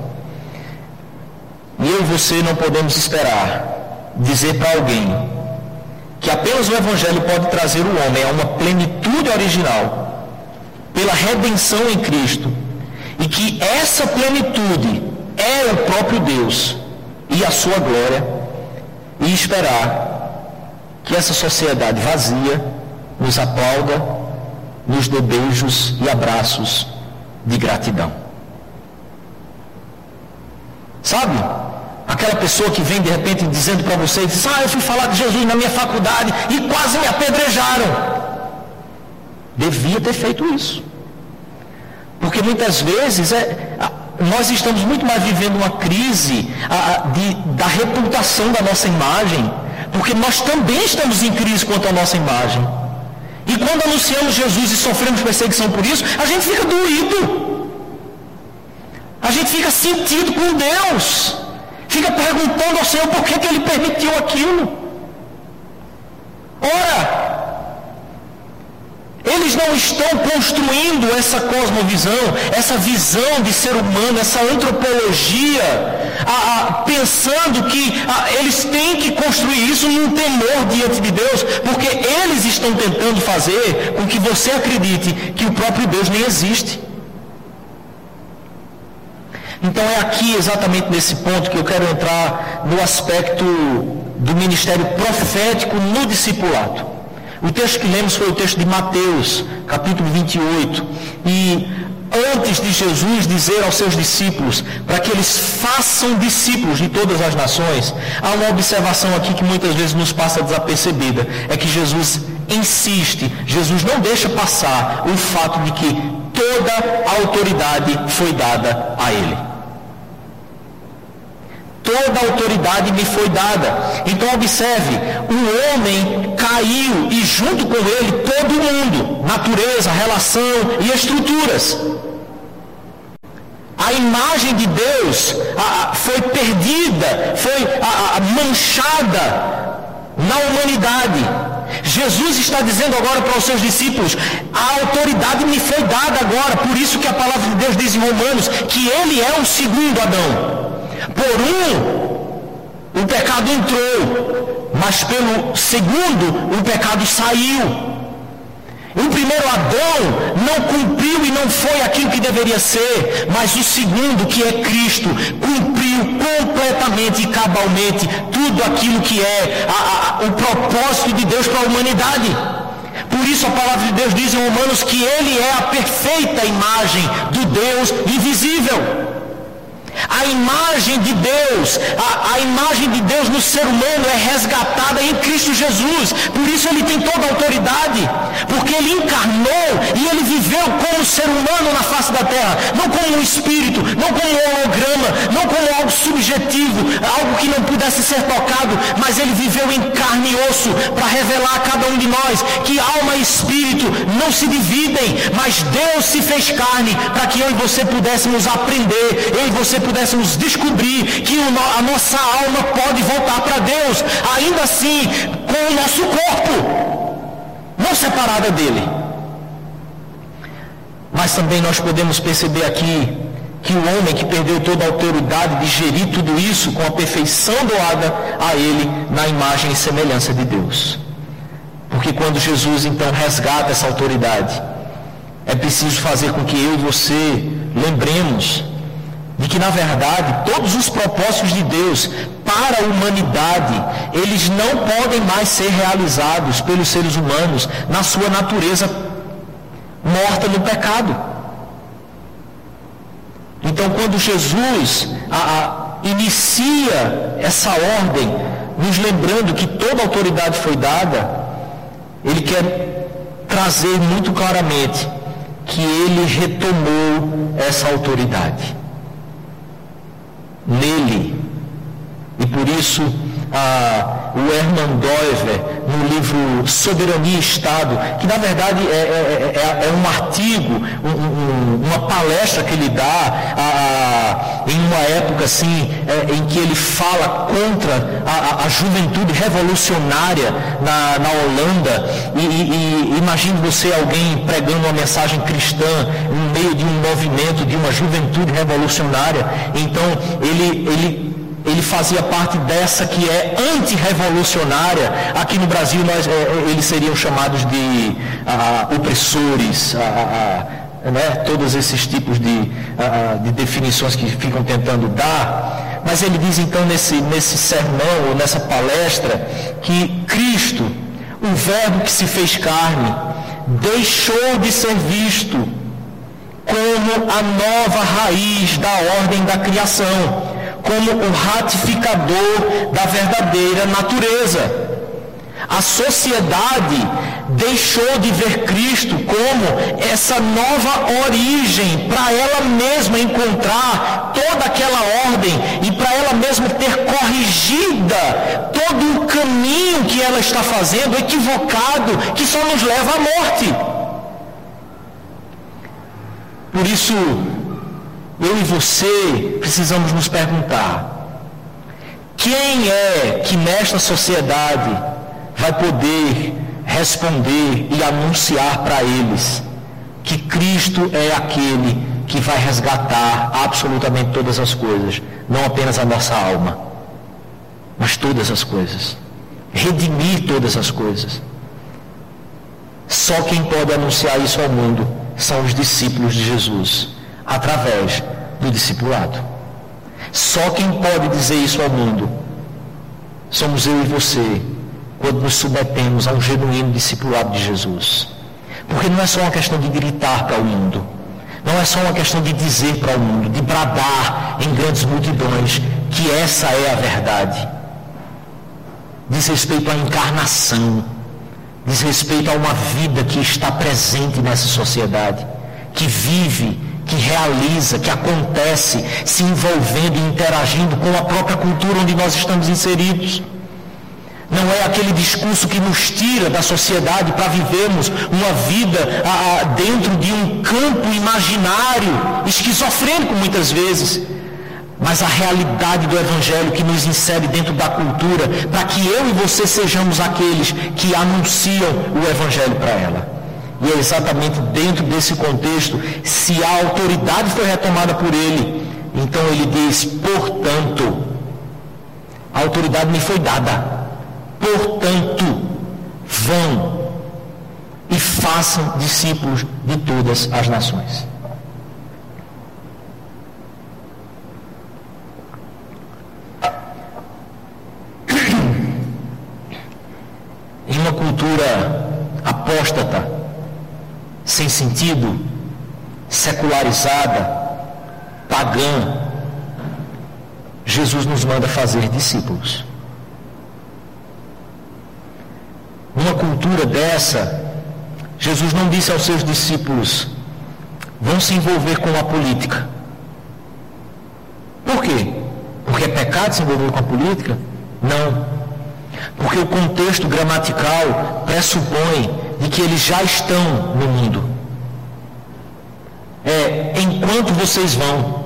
E eu e você não podemos esperar dizer para alguém que apenas o Evangelho pode trazer o homem a uma plenitude original pela redenção em Cristo e que essa plenitude é o próprio Deus e a sua glória e esperar que essa sociedade vazia nos aplauda, nos dê beijos e abraços de gratidão. Sabe? Aquela pessoa que vem de repente dizendo para você, ah, eu fui falar de Jesus na minha faculdade e quase me apedrejaram. Devia ter feito isso. Porque muitas vezes é, nós estamos muito mais vivendo uma crise a, de, da reputação da nossa imagem, porque nós também estamos em crise quanto à nossa imagem. E quando anunciamos Jesus e sofremos perseguição por isso, a gente fica doído. A gente fica sentido com Deus. Fica perguntando ao Senhor por que, que Ele permitiu aquilo. Ora, eles não estão construindo essa cosmovisão, essa visão de ser humano, essa antropologia, a, a, pensando que a, eles têm que construir isso num temor diante de Deus, porque eles estão tentando fazer com que você acredite que o próprio Deus nem existe. Então é aqui exatamente nesse ponto que eu quero entrar no aspecto do ministério profético no discipulado. O texto que lemos foi o texto de Mateus, capítulo 28. E antes de Jesus dizer aos seus discípulos para que eles façam discípulos de todas as nações, há uma observação aqui que muitas vezes nos passa desapercebida: é que Jesus insiste, Jesus não deixa passar o fato de que toda a autoridade foi dada a ele toda a autoridade me foi dada. Então observe, o homem caiu e junto com ele todo mundo, natureza, relação e estruturas. A imagem de Deus a, foi perdida, foi a, a, manchada na humanidade. Jesus está dizendo agora para os seus discípulos: a autoridade me foi dada agora. Por isso que a palavra de Deus diz em Romanos que ele é o segundo Adão. Por um, o pecado entrou, mas pelo segundo, o pecado saiu. O primeiro Adão não cumpriu e não foi aquilo que deveria ser, mas o segundo, que é Cristo, cumpriu completamente e cabalmente tudo aquilo que é a, a, o propósito de Deus para a humanidade. Por isso a palavra de Deus diz em Romanos que Ele é a perfeita imagem do Deus invisível. A imagem de Deus, a, a, imagem de Deus no ser humano é resgatada em Cristo Jesus. Por isso ele tem toda a autoridade, porque ele encarnou e ele viveu como ser humano na face da terra, não como um espírito, não como um holograma, não como algo subjetivo, algo que não pudesse ser tocado, mas ele viveu em carne e osso para revelar a cada um de nós que alma e espírito não se dividem, mas Deus se fez carne para que eu e você pudéssemos aprender, eu e você pudéssemos descobrir que a nossa alma pode voltar para Deus, ainda assim, com o nosso corpo, não separada dele. Mas também nós podemos perceber aqui que o homem que perdeu toda a autoridade de gerir tudo isso com a perfeição doada a ele na imagem e semelhança de Deus. Porque quando Jesus então resgata essa autoridade, é preciso fazer com que eu e você lembremos de que na verdade todos os propósitos de Deus para a humanidade, eles não podem mais ser realizados pelos seres humanos na sua natureza morta no pecado. Então, quando Jesus a, a, inicia essa ordem, nos lembrando que toda autoridade foi dada, ele quer trazer muito claramente que ele retomou essa autoridade nele. E por isso o Hermann Doiver, no livro Soberania e Estado, que na verdade é, é, é, é um artigo, um, um, uma palestra que ele dá ah, em uma época assim, é, em que ele fala contra a, a juventude revolucionária na, na Holanda. E, e, e imagine você alguém pregando uma mensagem cristã no meio de um movimento de uma juventude revolucionária. Então ele, ele ele fazia parte dessa que é antirrevolucionária. Aqui no Brasil nós, é, é eles seriam chamados de ah, opressores, ah, ah, né? todos esses tipos de, de definições que ficam tentando dar. Mas ele diz então nesse, nesse sermão, ou nessa palestra, que Cristo, o Verbo que se fez carne, deixou de ser visto como a nova raiz da ordem da criação, como o ratificador da verdadeira natureza. A sociedade deixou de ver Cristo como essa nova origem para ela mesma encontrar toda aquela ordem e para ela mesma ter corrigida todo o caminho que ela está fazendo equivocado que só nos leva à morte. Por isso, eu e você precisamos nos perguntar: quem é que nesta sociedade vai poder responder e anunciar para eles que Cristo é aquele que vai resgatar absolutamente todas as coisas, não apenas a nossa alma, mas todas as coisas, redimir todas as coisas. Só quem pode anunciar isso ao mundo são os discípulos de Jesus, através do discipulado. Só quem pode dizer isso ao mundo somos eu e você, quando nos submetemos a um genuíno discipulado de Jesus. Porque não é só uma questão de gritar para o mundo, não é só uma questão de dizer para o mundo, de bradar em grandes multidões que essa é a verdade. Diz respeito à encarnação, diz respeito a uma vida que está presente nessa sociedade, que vive, que realiza, que acontece, se envolvendo e interagindo com a própria cultura onde nós estamos inseridos. Não é aquele discurso que nos tira da sociedade para vivermos uma vida ah, dentro de um campo imaginário, esquizofrênico muitas vezes. Mas a realidade do Evangelho que nos insere dentro da cultura, para que eu e você sejamos aqueles que anunciam o Evangelho para ela. E é exatamente dentro desse contexto, se a autoridade foi retomada por ele, então ele diz: portanto, a autoridade me foi dada Portanto, vão e façam discípulos de todas as nações. Em uma cultura apóstata, sem sentido, secularizada, pagã, Jesus nos manda fazer discípulos. Numa cultura dessa, Jesus não disse aos seus discípulos: vão se envolver com a política. Por quê? Porque é pecado se envolver com a política? Não. Porque o contexto gramatical pressupõe de que eles já estão no mundo. É, enquanto vocês vão,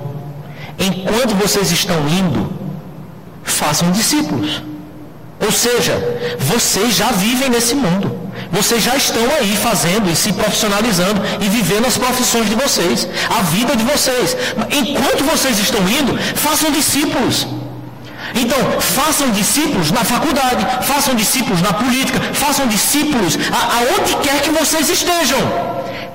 enquanto vocês estão indo, façam discípulos. Ou seja, vocês já vivem nesse mundo. Vocês já estão aí fazendo e se profissionalizando e vivendo as profissões de vocês, a vida de vocês. Enquanto vocês estão indo, façam discípulos. Então, façam discípulos na faculdade, façam discípulos na política, façam discípulos aonde quer que vocês estejam.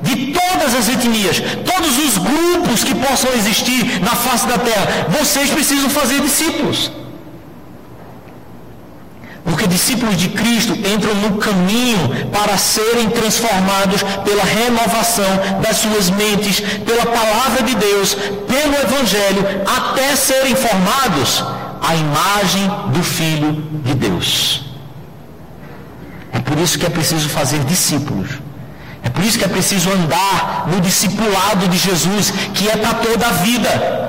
De todas as etnias, todos os grupos que possam existir na face da terra, vocês precisam fazer discípulos. Porque discípulos de Cristo entram no caminho para serem transformados pela renovação das suas mentes, pela palavra de Deus, pelo Evangelho, até serem formados à imagem do Filho de Deus. É por isso que é preciso fazer discípulos. É por isso que é preciso andar no discipulado de Jesus, que é para toda a vida.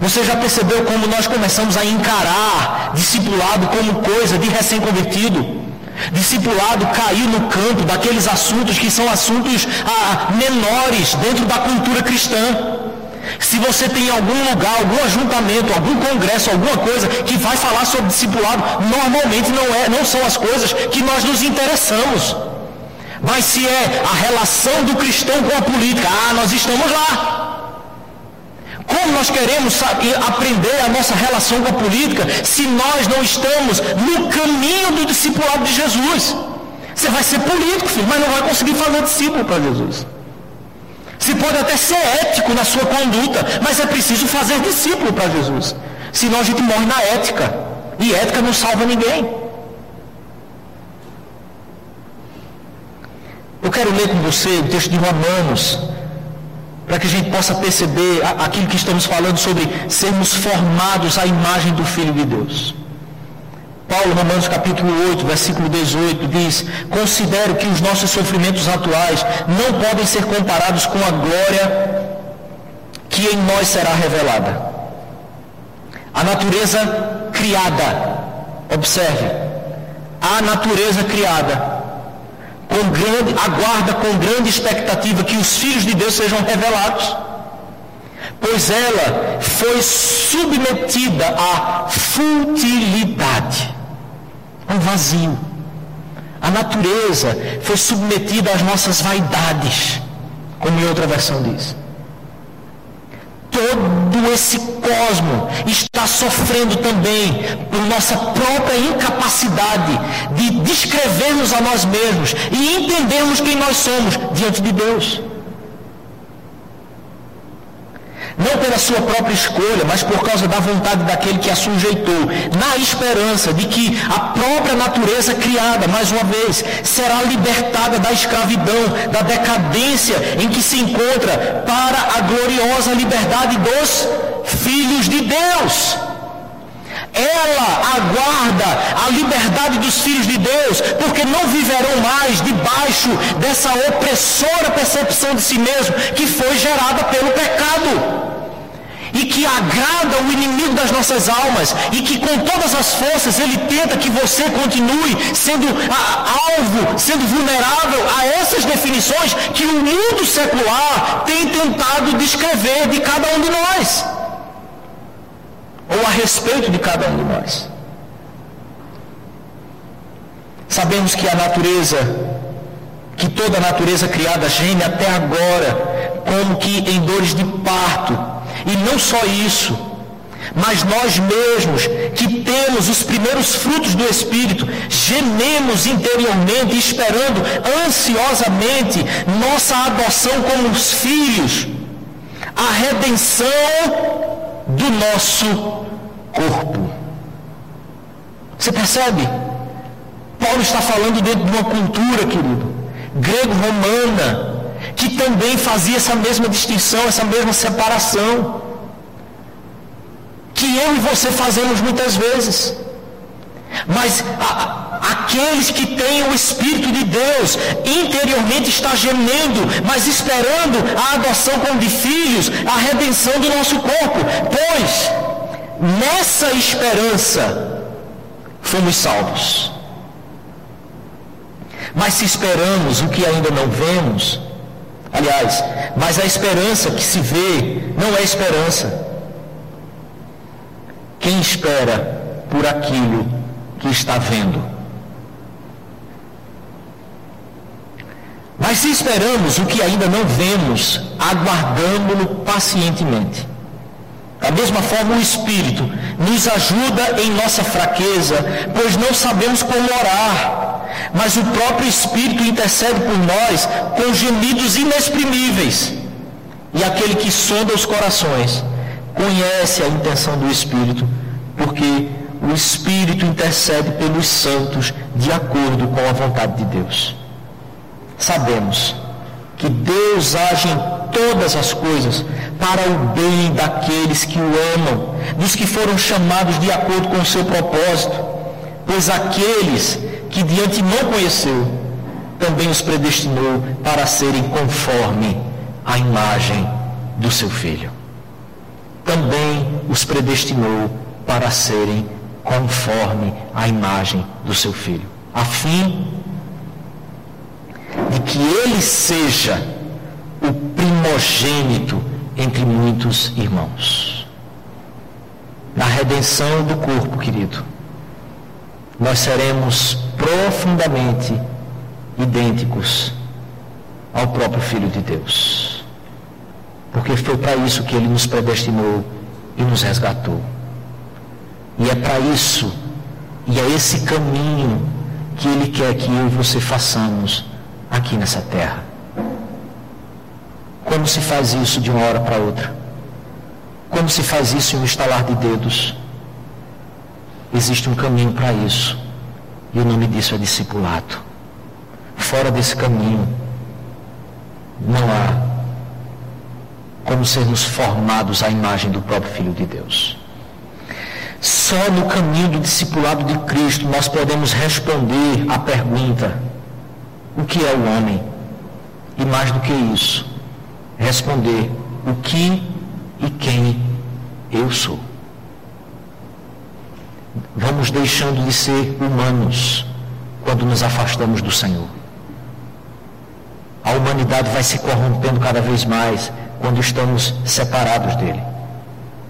Você já percebeu como nós começamos a encarar discipulado como coisa de recém-convertido? Discipulado caiu no campo daqueles assuntos que são assuntos ah, menores dentro da cultura cristã. Se você tem algum lugar, algum ajuntamento, algum congresso, alguma coisa que vai falar sobre discipulado, normalmente não, é, não são as coisas que nós nos interessamos. Mas se é a relação do cristão com a política, ah, nós estamos lá. Como nós queremos aprender a nossa relação com a política se nós não estamos no caminho do discipulado de Jesus? Você vai ser político, filho, mas não vai conseguir fazer discípulo para Jesus. Você pode até ser ético na sua conduta, mas é preciso fazer discípulo para Jesus. Senão a gente morre na ética. E ética não salva ninguém. Eu quero ler com você o texto de Romanos, para que a gente possa perceber aquilo que estamos falando sobre sermos formados à imagem do Filho de Deus. Paulo, Romanos capítulo 8, versículo 18, diz: Considero que os nossos sofrimentos atuais não podem ser comparados com a glória que em nós será revelada. A natureza criada, observe, a natureza criada com grande, aguarda com grande expectativa que os filhos de Deus sejam revelados. Pois ela foi submetida à futilidade, ao vazio. A natureza foi submetida às nossas vaidades, como em outra versão diz todo esse cosmo está sofrendo também por nossa própria incapacidade de descrevermos a nós mesmos e entendermos quem nós somos diante de Deus. Não pela sua própria escolha, mas por causa da vontade daquele que a sujeitou, na esperança de que a própria natureza criada, mais uma vez, será libertada da escravidão, da decadência em que se encontra, para a gloriosa liberdade dos filhos de Deus. Ela aguarda a liberdade dos filhos de Deus, porque não viverão mais debaixo dessa opressora percepção de si mesmo que foi gerada pelo pecado e que agrada o inimigo das nossas almas e que com todas as forças ele tenta que você continue sendo alvo, sendo vulnerável a essas definições que o mundo secular tem tentado descrever de cada um de nós ou a respeito de cada um de nós. Sabemos que a natureza, que toda a natureza criada geme até agora, como que em dores de parto. E não só isso, mas nós mesmos, que temos os primeiros frutos do Espírito, gememos interiormente, esperando ansiosamente nossa adoção como os filhos, a redenção do nosso corpo. Você percebe? Paulo está falando dentro de uma cultura, querido, grego-romana, que também fazia essa mesma distinção, essa mesma separação. Que eu e você fazemos muitas vezes. Mas a, aqueles que têm o Espírito de Deus interiormente está gemendo, mas esperando a adoção como de filhos, a redenção do nosso corpo. Pois nessa esperança fomos salvos. Mas se esperamos o que ainda não vemos, aliás, mas a esperança que se vê não é esperança. Quem espera por aquilo que está vendo. Mas se esperamos o que ainda não vemos, aguardamos-lo pacientemente. Da mesma forma, o Espírito nos ajuda em nossa fraqueza, pois não sabemos como orar. Mas o próprio Espírito intercede por nós com gemidos inexprimíveis. E aquele que sonda os corações conhece a intenção do Espírito, porque o Espírito intercede pelos santos de acordo com a vontade de Deus. Sabemos que Deus age em todas as coisas para o bem daqueles que o amam, dos que foram chamados de acordo com o seu propósito, pois aqueles que de antemão conheceu, também os predestinou para serem conforme a imagem do seu filho. Também os predestinou para serem conforme a imagem do seu filho, a fim de que ele seja o primogênito entre muitos irmãos. Na redenção do corpo, querido, nós seremos profundamente idênticos ao próprio Filho de Deus. Porque foi para isso que ele nos predestinou e nos resgatou. E é para isso, e é esse caminho que Ele quer que eu e você façamos aqui nessa terra. Como se faz isso de uma hora para outra? Como se faz isso em um estalar de dedos? existe um caminho para isso. E o nome disso é discipulado. Fora desse caminho, não há como sermos formados à imagem do próprio Filho de Deus. Só no caminho do discipulado de Cristo nós podemos responder à pergunta: o que é o homem? E mais do que isso, responder o que e quem eu sou. Vamos deixando de ser humanos quando nos afastamos do Senhor. A humanidade vai se corrompendo cada vez mais quando estamos separados dele.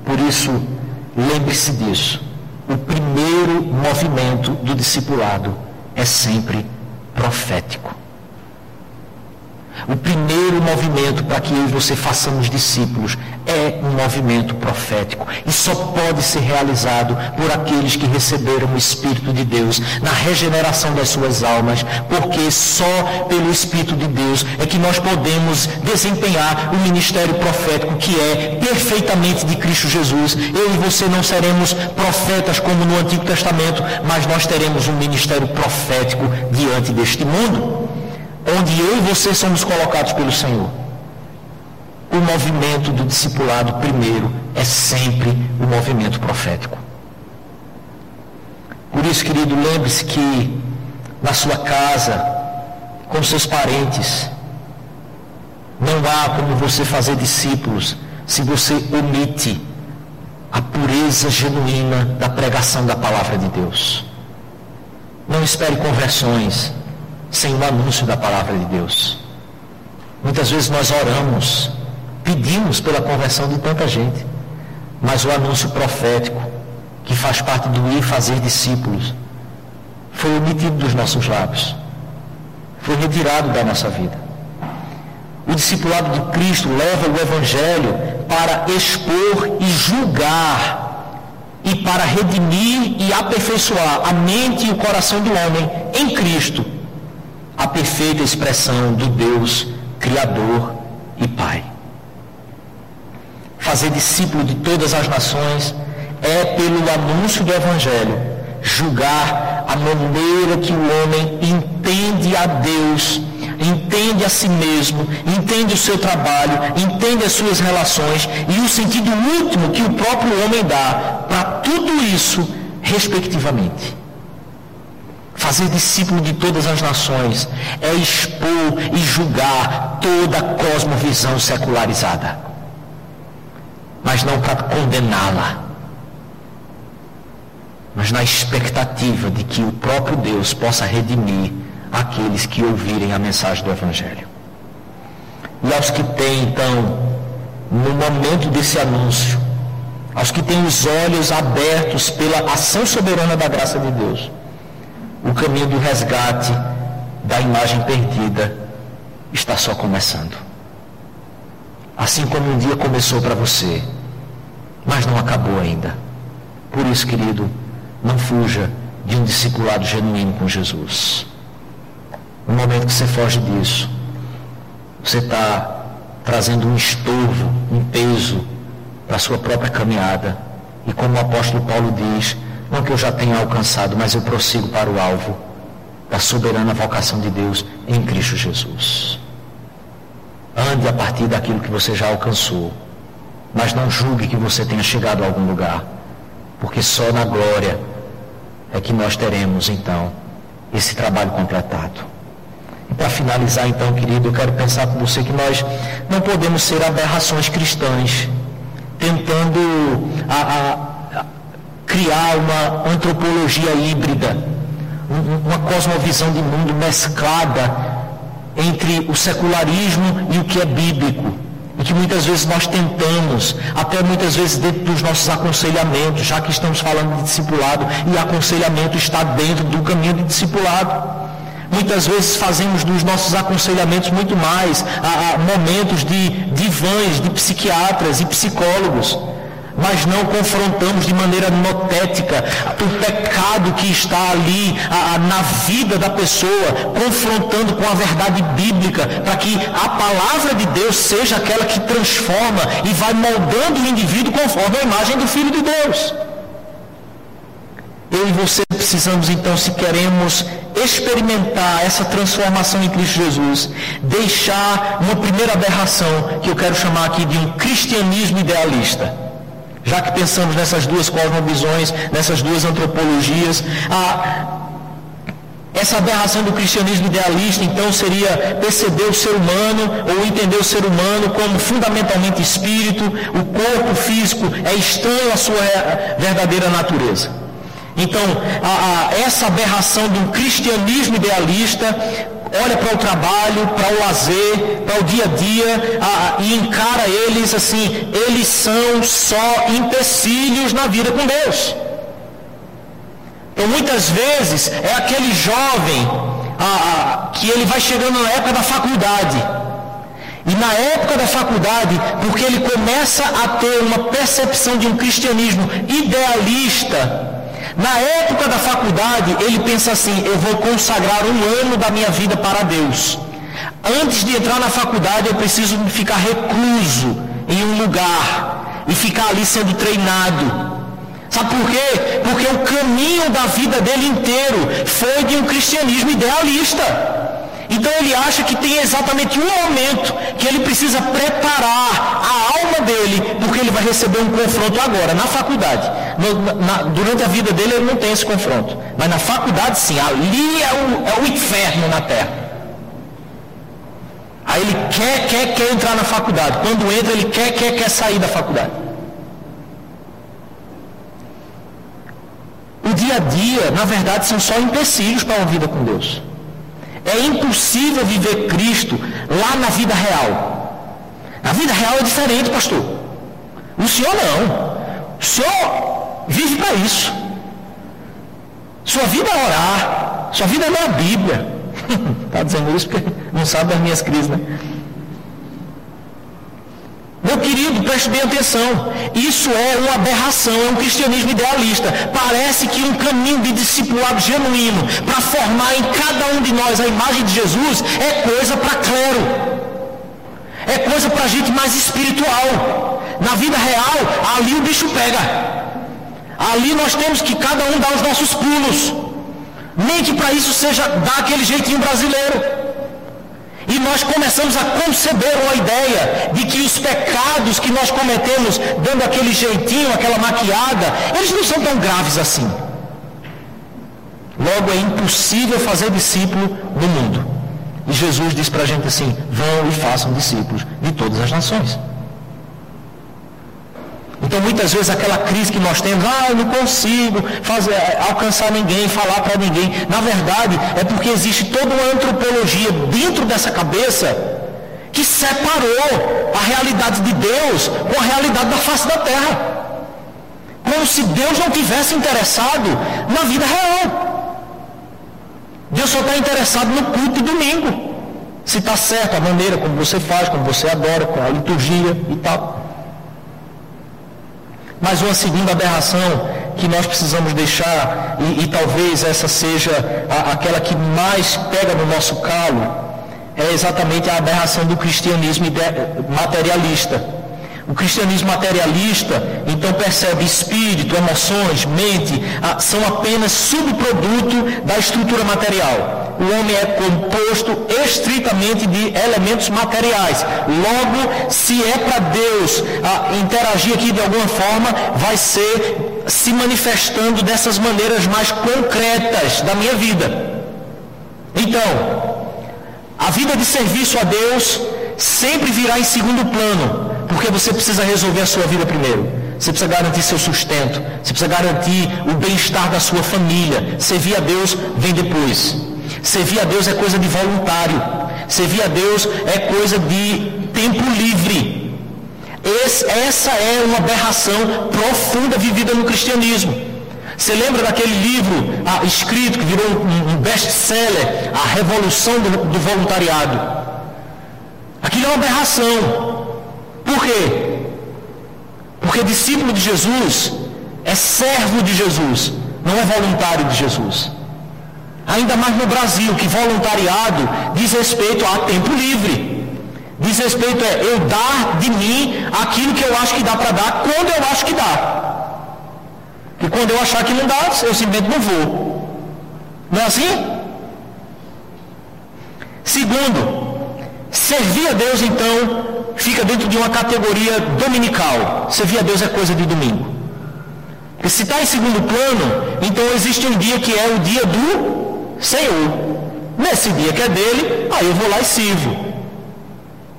Por isso, lembre-se disso. O primeiro movimento do discipulado é sempre profético. O primeiro movimento para que eu e você façamos discípulos é um movimento profético e só pode ser realizado por aqueles que receberam o Espírito de Deus na regeneração das suas almas, porque só pelo Espírito de Deus é que nós podemos desempenhar o ministério profético que é perfeitamente de Cristo Jesus. Eu e você não seremos profetas como no Antigo Testamento, mas nós teremos um ministério profético diante deste mundo onde eu e você somos colocados pelo Senhor. O movimento do discipulado primeiro é sempre o movimento profético. Por isso, querido, lembre-se que na sua casa, com seus parentes, não há como você fazer discípulos se você omite a pureza genuína da pregação da palavra de Deus. Não espere conversões sem o anúncio da palavra de Deus. Muitas vezes nós oramos, pedimos pela conversão de tanta gente, mas o anúncio profético, que faz parte do ir fazer discípulos, foi omitido dos nossos lábios, foi retirado da nossa vida. O discipulado de Cristo leva o Evangelho para expor e julgar e para redimir e aperfeiçoar a mente e o coração do homem em Cristo a perfeita expressão do Deus Criador e Pai. Fazer discípulo de todas as nações é, pelo anúncio do Evangelho, julgar a maneira que o homem entende a Deus, entende a si mesmo, entende o seu trabalho, entende as suas relações e o sentido último que o próprio homem dá para tudo isso, respectivamente. Fazer discípulo de todas as nações é expor e julgar toda a cosmovisão secularizada, mas não para condená-la, mas na expectativa de que o próprio Deus possa redimir aqueles que ouvirem a mensagem do Evangelho. E aos que têm, então, no momento desse anúncio, aos que têm os olhos abertos pela ação soberana da graça de Deus, o caminho do resgate da imagem perdida está só começando. Assim como um dia começou para você, mas não acabou ainda. Por isso, querido, não fuja de um discipulado genuíno com Jesus. No momento que você foge disso, você está trazendo um estorvo, um peso para a sua própria caminhada. E como o apóstolo Paulo diz, não que eu já tenha alcançado, mas eu prossigo para o alvo da soberana vocação de Deus em Cristo Jesus. Ande a partir daquilo que você já alcançou, mas não julgue que você tenha chegado a algum lugar, porque só na glória é que nós teremos então esse trabalho completado. E para finalizar, então, querido, eu quero pensar com você que nós não podemos ser aberrações cristãs, tentando a, a criar uma antropologia híbrida, uma cosmovisão de mundo mesclada entre o secularismo e o que é bíblico. E que muitas vezes nós tentamos, até muitas vezes dentro dos nossos aconselhamentos, já que estamos falando de discipulado, e aconselhamento está dentro do caminho de discipulado. Muitas vezes fazemos dos nossos aconselhamentos muito mais a, a momentos de divãs, de psiquiatras e psicólogos mas não confrontamos de maneira notética o pecado que está ali a, a, na vida da pessoa, confrontando com a verdade bíblica, para que a palavra de Deus seja aquela que transforma e vai moldando o indivíduo conforme a imagem do Filho de Deus. eu e você precisamos então, se queremos experimentar essa transformação em Cristo Jesus, deixar uma primeira aberração que eu quero chamar aqui de um cristianismo idealista. Já que pensamos nessas duas cosmovisões, nessas duas antropologias, a, essa aberração do cristianismo idealista, então, seria perceber o ser humano ou entender o ser humano como fundamentalmente espírito, o corpo físico é estranho à sua verdadeira natureza. Então, a, a, essa aberração um cristianismo idealista olha para o trabalho, para o lazer, para o dia a dia a, e encara eles assim, eles são só empecilhos na vida com Deus. Então muitas vezes é aquele jovem que ele vai chegando na época da faculdade. E na época da faculdade, porque ele começa a ter uma percepção de um cristianismo idealista, na época da faculdade, ele pensa assim: eu vou consagrar um ano da minha vida para Deus. Antes de entrar na faculdade, eu preciso ficar recluso em um lugar e ficar ali sendo treinado. Sabe por quê? Porque o caminho da vida dele inteiro foi de um cristianismo idealista. Então ele acha que tem exatamente um momento que ele precisa preparar a alma dele, porque ele vai receber um confronto agora, na faculdade. No, na, durante a vida dele ele não tem esse confronto. Mas na faculdade sim, ali é o, é o inferno na terra. Aí ele quer, quer, quer entrar na faculdade. Quando entra, ele quer, quer, quer sair da faculdade. O dia a dia, na verdade, são só empecilhos para uma vida com Deus. É impossível viver Cristo lá na vida real. Na vida real é diferente, pastor. O senhor não. O senhor vive para isso. Sua vida é orar. Sua vida é ler a Bíblia. Está dizendo isso porque não sabe das minhas crises, né? Meu querido, preste bem atenção. Isso é uma aberração, é um cristianismo idealista. Parece que um caminho de discipulado genuíno para formar em cada um de nós a imagem de Jesus é coisa para clero. É coisa para gente mais espiritual. Na vida real, ali o bicho pega. Ali nós temos que cada um dar os nossos pulos. Nem que para isso seja dar aquele jeitinho brasileiro. E nós começamos a conceber uma ideia de que os pecados que nós cometemos, dando aquele jeitinho, aquela maquiada, eles não são tão graves assim. Logo é impossível fazer discípulo no mundo. E Jesus diz para a gente assim: vão e façam discípulos de todas as nações. Então muitas vezes aquela crise que nós temos, ah, eu não consigo fazer, alcançar ninguém, falar para ninguém. Na verdade, é porque existe toda uma antropologia dentro dessa cabeça que separou a realidade de Deus com a realidade da face da terra. Como se Deus não tivesse interessado na vida real. Deus só está interessado no culto de domingo. Se está certo a maneira como você faz, como você adora, com a liturgia e tal. Mas uma segunda aberração que nós precisamos deixar, e, e talvez essa seja a, aquela que mais pega no nosso calo, é exatamente a aberração do cristianismo materialista. O cristianismo materialista, então, percebe espírito, emoções, mente, são apenas subproduto da estrutura material. O homem é composto estritamente de elementos materiais. Logo, se é para Deus interagir aqui de alguma forma, vai ser se manifestando dessas maneiras mais concretas da minha vida. Então, a vida de serviço a Deus sempre virá em segundo plano porque você precisa resolver a sua vida primeiro. Você precisa garantir seu sustento. Você precisa garantir o bem-estar da sua família. Servir a Deus vem depois. Servir a Deus é coisa de voluntário. Servir a Deus é coisa de tempo livre. Esse, essa é uma aberração profunda vivida no cristianismo. Você lembra daquele livro ah, escrito que virou um, best-seller, A Revolução do, do Voluntariado? Aquilo é uma aberração. Por quê? Porque discípulo de Jesus é servo de Jesus, não é voluntário de Jesus. Ainda mais no Brasil, que voluntariado diz respeito a tempo livre. Diz respeito a eu dar de mim aquilo que eu acho que dá para dar, quando eu acho que dá. Que quando eu achar que não dá, eu simplesmente não vou. Não é assim? Segundo, servir a Deus então fica dentro de uma categoria dominical. Servir a Deus é coisa de domingo. Porque se está em segundo plano, então existe um dia que é o dia do Senhor. Nesse dia que é dele, aí eu vou lá e sirvo.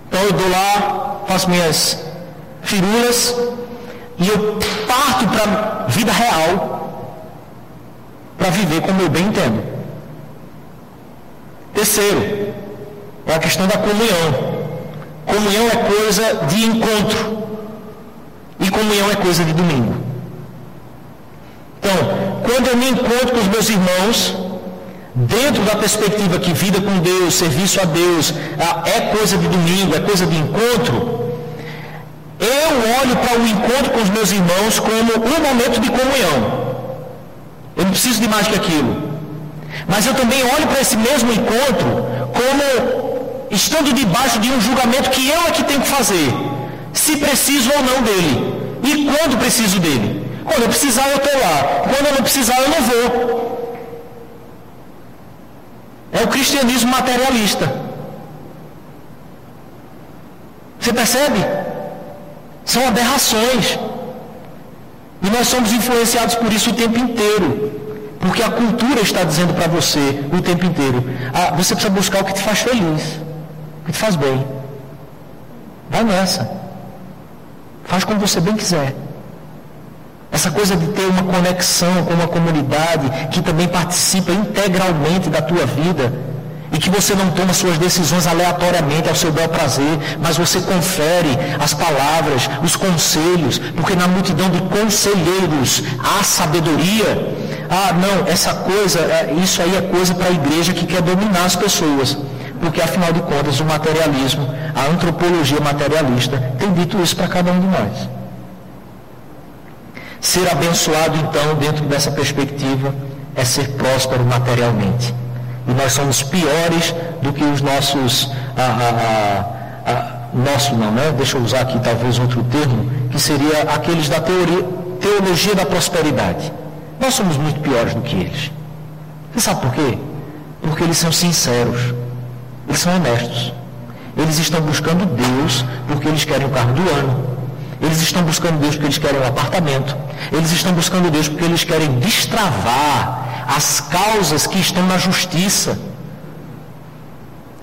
Então eu dou lá, faço minhas firulas e eu parto para a vida real para viver como eu bem entendo. Terceiro, é a questão da comunhão. Comunhão é coisa de encontro. E comunhão é coisa de domingo. Então, quando eu me encontro com os meus irmãos, dentro da perspectiva que vida com Deus, serviço a Deus, é coisa de domingo, é coisa de encontro, eu olho para o encontro com os meus irmãos como um momento de comunhão. Eu não preciso de mais que aquilo. Mas eu também olho para esse mesmo encontro como estando debaixo de um julgamento que eu é que tenho que fazer. Se preciso ou não dele. E quando preciso dele. Quando eu precisar, eu estou lá. Quando eu não precisar, eu não vou. É o cristianismo materialista. Você percebe? São aberrações. E nós somos influenciados por isso o tempo inteiro. Porque a cultura está dizendo para você o tempo inteiro: ah, você precisa buscar o que te faz feliz, te faz bem. Vai nessa. Faz como você bem quiser. Essa coisa de ter uma conexão com uma comunidade que também participa integralmente da tua vida e que você não toma suas decisões aleatoriamente ao seu bel prazer, mas você confere as palavras, os conselhos, porque na multidão de conselheiros há sabedoria. Ah, não, essa coisa, é, isso aí é coisa para a igreja que quer dominar as pessoas. Porque afinal de contas o materialismo, a antropologia materialista tem dito isso para cada um de nós. Ser abençoado então dentro dessa perspectiva é ser próspero materialmente. E nós somos piores do que os nossos. nosso não, né? Deixa eu usar aqui talvez outro termo, que seria aqueles da teoria, teologia da prosperidade. Nós somos muito piores do que eles. Você sabe por quê? Porque eles são sinceros, eles são honestos. Eles estão buscando Deus porque eles querem o carro do ano. Eles estão buscando Deus porque eles querem um apartamento. Eles estão buscando Deus porque eles querem destravar as causas que estão na justiça.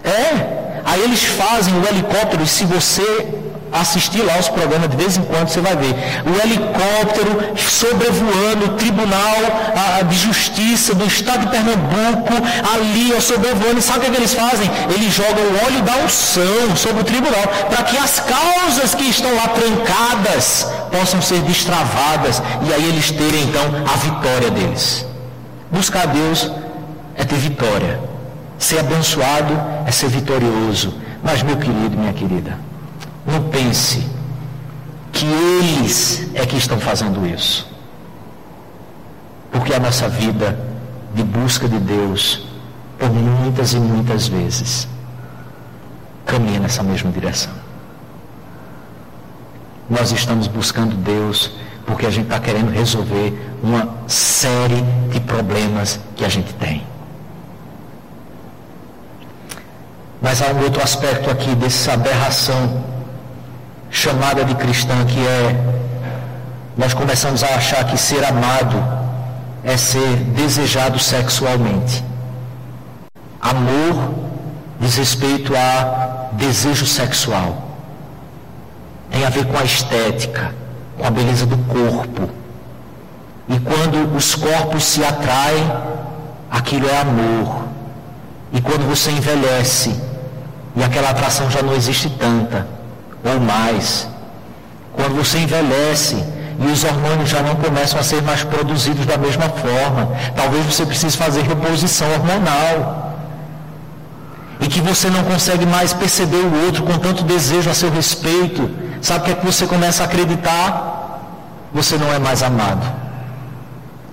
É, aí eles fazem o helicóptero, e se você assistir lá os programas de vez em quando, você vai ver. O helicóptero sobrevoando o Tribunal de Justiça do Estado de Pernambuco, ali, ó, sobrevoando. E sabe o que, é eles fazem? Eles jogam o óleo da unção sobre o tribunal, para que as causas que estão lá trancadas possam ser destravadas e aí eles terem então a vitória deles. Buscar Deus é ter vitória. Ser abençoado é ser vitorioso. Mas, meu querido, minha querida, não pense que eles é que estão fazendo isso. Porque a nossa vida de busca de Deus, por muitas e muitas vezes, caminha nessa mesma direção. Nós estamos buscando Deus porque a gente está querendo resolver uma série de problemas que a gente tem. Mas há um outro aspecto aqui dessa aberração chamada de cristã que é nós começamos a achar que ser amado é ser desejado sexualmente. Amor diz respeito a desejo sexual. Tem a ver com a estética com a beleza do corpo. E quando os corpos se atraem, aquilo é amor. E quando você envelhece, e aquela atração já não existe tanta, ou mais, quando você envelhece e os hormônios já não começam a ser mais produzidos da mesma forma, talvez você precise fazer reposição hormonal. E que você não consegue mais perceber o outro com tanto desejo a seu respeito, Sabe o que é que você começa a acreditar? Você não é mais amado.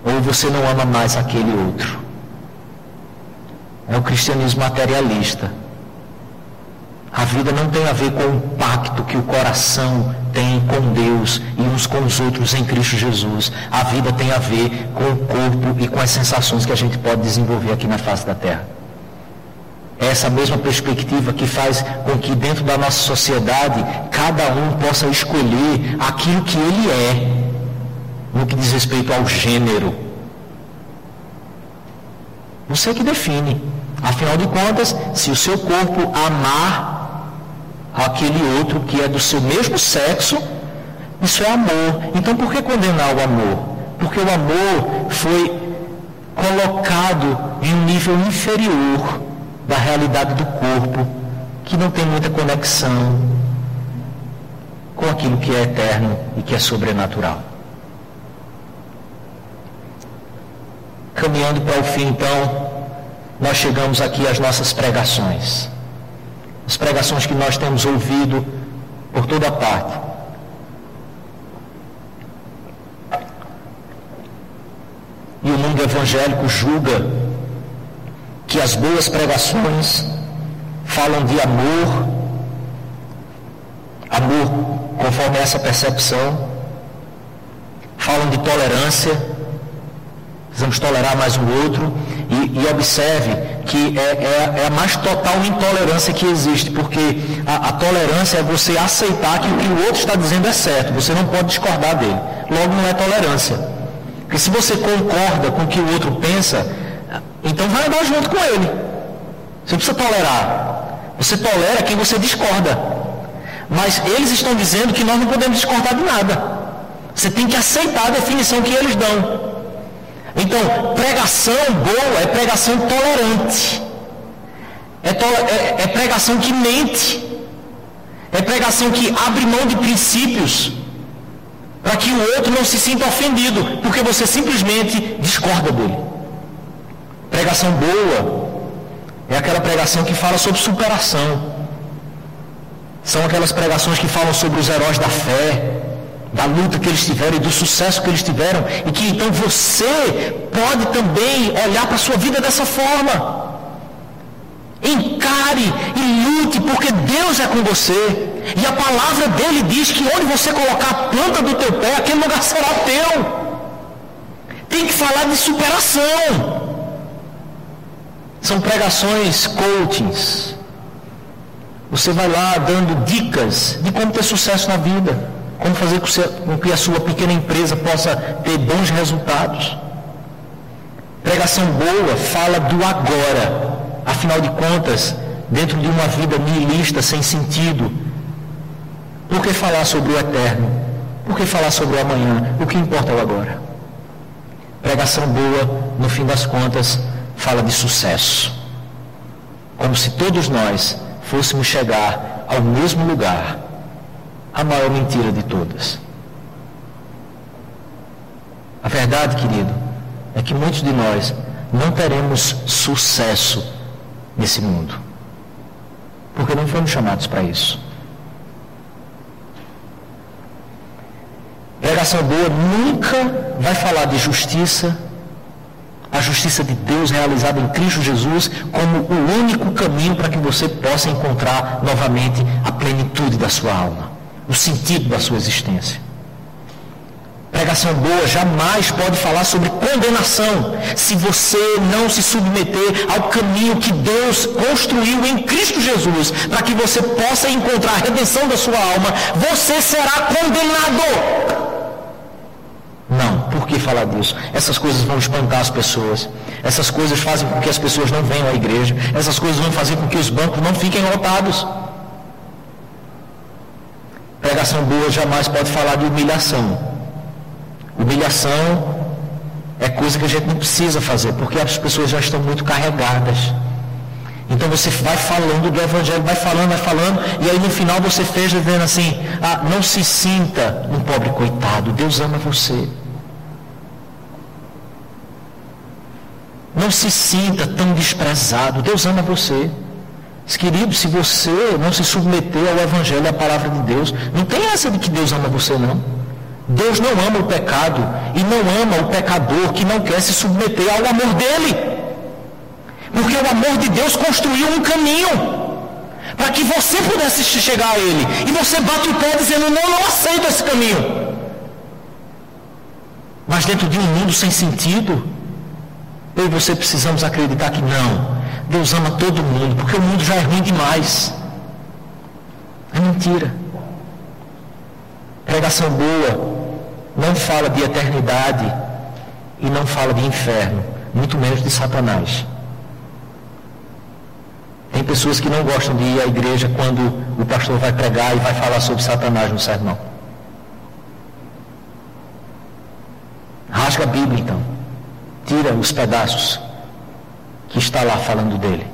Ou você não ama mais aquele outro. É o cristianismo materialista. A vida não tem a ver com o pacto que o coração tem com Deus e uns com os outros em Cristo Jesus. A vida tem a ver com o corpo e com as sensações que a gente pode desenvolver aqui na face da terra. É essa mesma perspectiva que faz com que dentro da nossa sociedade cada um possa escolher aquilo que ele é no que diz respeito ao gênero. Você que define. Afinal de contas, se o seu corpo amar aquele outro que é do seu mesmo sexo, isso é amor. Então por que condenar o amor? Porque o amor foi colocado em um nível inferior da realidade do corpo, que não tem muita conexão com aquilo que é eterno e que é sobrenatural. Caminhando para o fim, então, nós chegamos aqui às nossas pregações as pregações que nós temos ouvido por toda parte. E o mundo evangélico julga que as boas pregações falam de amor, amor conforme essa percepção, falam de tolerância, precisamos tolerar mais um outro, e, e observe que é, é, é, a mais total intolerância que existe, porque a, a, tolerância é você aceitar que o que o outro está dizendo é certo, você não pode discordar dele. Logo, não é tolerância. Porque se você concorda com o que o outro pensa, então vai andar junto com ele. Você precisa tolerar. Você tolera quem você discorda. Mas eles estão dizendo que nós não podemos discordar de nada. Você tem que aceitar a definição que eles dão. Então, pregação boa é pregação tolerante. É, to é, é pregação que mente. É pregação que abre mão de princípios para que o outro não se sinta ofendido, porque você simplesmente discorda dele. Pregação boa é aquela pregação que fala sobre superação. São aquelas pregações que falam sobre os heróis da fé, da luta que eles tiveram e do sucesso que eles tiveram, e que então você pode também olhar para a sua vida dessa forma. Encare e lute, porque Deus é com você. E a palavra dele diz que onde você colocar a planta do teu pé, aquele lugar será teu. Tem que falar de superação. São pregações coachings. Você vai lá dando dicas de como ter sucesso na vida como fazer com que a sua pequena empresa possa ter bons resultados. Pregação boa fala do agora. Afinal de contas, dentro de uma vida nihilista, sem sentido, por que falar sobre o eterno? Por que falar sobre o amanhã? O que importa é o agora. Pregação boa, no fim das contas, fala de sucesso. Como se todos nós fôssemos chegar ao mesmo lugar a maior mentira de todas. A verdade, querido, é que muitos de nós não teremos sucesso nesse mundo. Porque não fomos chamados para isso. Pregação boa nunca vai falar de justiça, a justiça de Deus realizada em Cristo Jesus, como o único caminho para que você possa encontrar novamente a plenitude da sua alma o sentido da sua existência. Pregação boa jamais pode falar sobre condenação se você não se submeter ao caminho que Deus construiu em Cristo Jesus, para que você possa encontrar a redenção da sua alma, você será condenado. Não, por que falar disso? Essas coisas vão espantar as pessoas. Essas coisas fazem com que as pessoas não venham à igreja. Essas coisas vão fazer com que os bancos não fiquem lotados. Pregação boa jamais pode falar de humilhação. Humilhação é coisa que a gente não precisa fazer, porque as pessoas já estão muito carregadas. Então você vai falando do Evangelho, vai falando, vai falando, e aí no final você fez dizendo assim: ah, não se sinta um pobre coitado, Deus ama você. Não se sinta tão desprezado, Deus ama você. Querido, se você não se submeter ao Evangelho, à palavra de Deus, não tem essa de que Deus ama você, não. Deus não ama o pecado e não ama o pecador que não quer se submeter ao amor dele. Porque o amor de Deus construiu um caminho para que você pudesse chegar a Ele. E você bate o pé dizendo: Não, não aceito esse caminho. Mas dentro de um mundo sem sentido, eu e você precisamos acreditar que não. Deus ama todo mundo, porque o mundo já é ruim demais. É mentira. Pregação boa não fala de eternidade e não fala de inferno, muito menos de Satanás. Tem pessoas que não gostam de ir à igreja quando o pastor vai pregar e vai falar sobre Satanás no sermão. Rasga a Bíblia então. Tira os pedaços que está lá falando dele.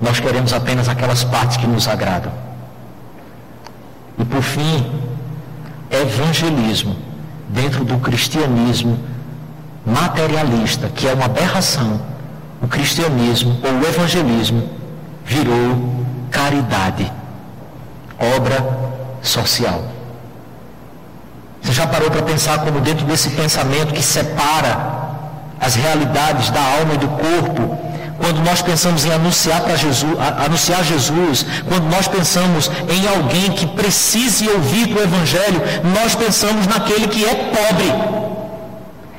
Nós queremos apenas aquelas partes que nos agradam. E por fim, evangelismo dentro do cristianismo materialista, que é uma aberração. O cristianismo ou o evangelismo virou caridade, obra social. Você já parou para pensar como dentro desse pensamento que separa as realidades da alma e do corpo, quando nós pensamos em anunciar para Jesus, anunciar Jesus, quando nós pensamos em alguém que precise ouvir o Evangelho, nós pensamos naquele que é pobre.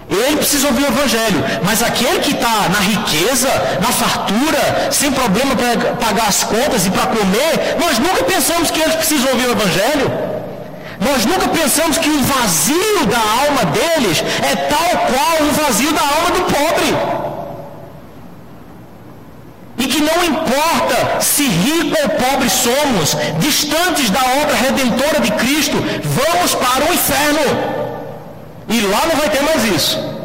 Ele precisa ouvir o Evangelho, mas aquele que está na riqueza, na fartura, sem problema para pagar as contas e para comer, nós nunca pensamos que eles precisam ouvir o Evangelho. Nós nunca pensamos que o vazio da alma deles é tal qual o vazio da alma do pobre. E que não importa se rico ou pobre somos, distantes da obra redentora de Cristo, vamos para o inferno. E lá não vai ter mais isso.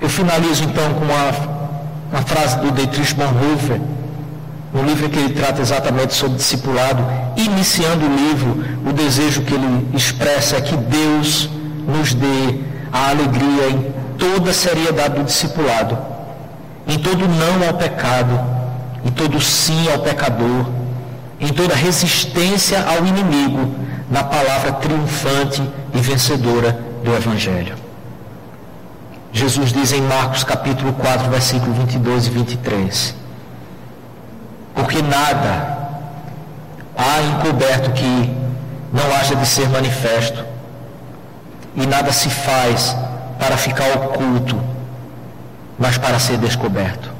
Eu finalizo então com uma, uma frase do Dietrich Bonhoeffer, no livro que ele trata exatamente sobre discipulado. Iniciando o livro, o desejo que ele expressa é que Deus nos dê a alegria em toda a seriedade do discipulado, em todo não ao pecado, em todo sim ao pecador, em toda resistência ao inimigo, na palavra triunfante e vencedora do Evangelho. Jesus diz em Marcos capítulo 4, versículo 22 e 23, porque nada há encoberto que não haja de ser manifesto, e nada se faz para ficar oculto, mas para ser descoberto.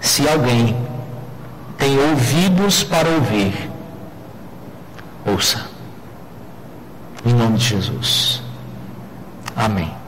Se alguém tem ouvidos para ouvir, ouça. Em nome de Jesus. Amém.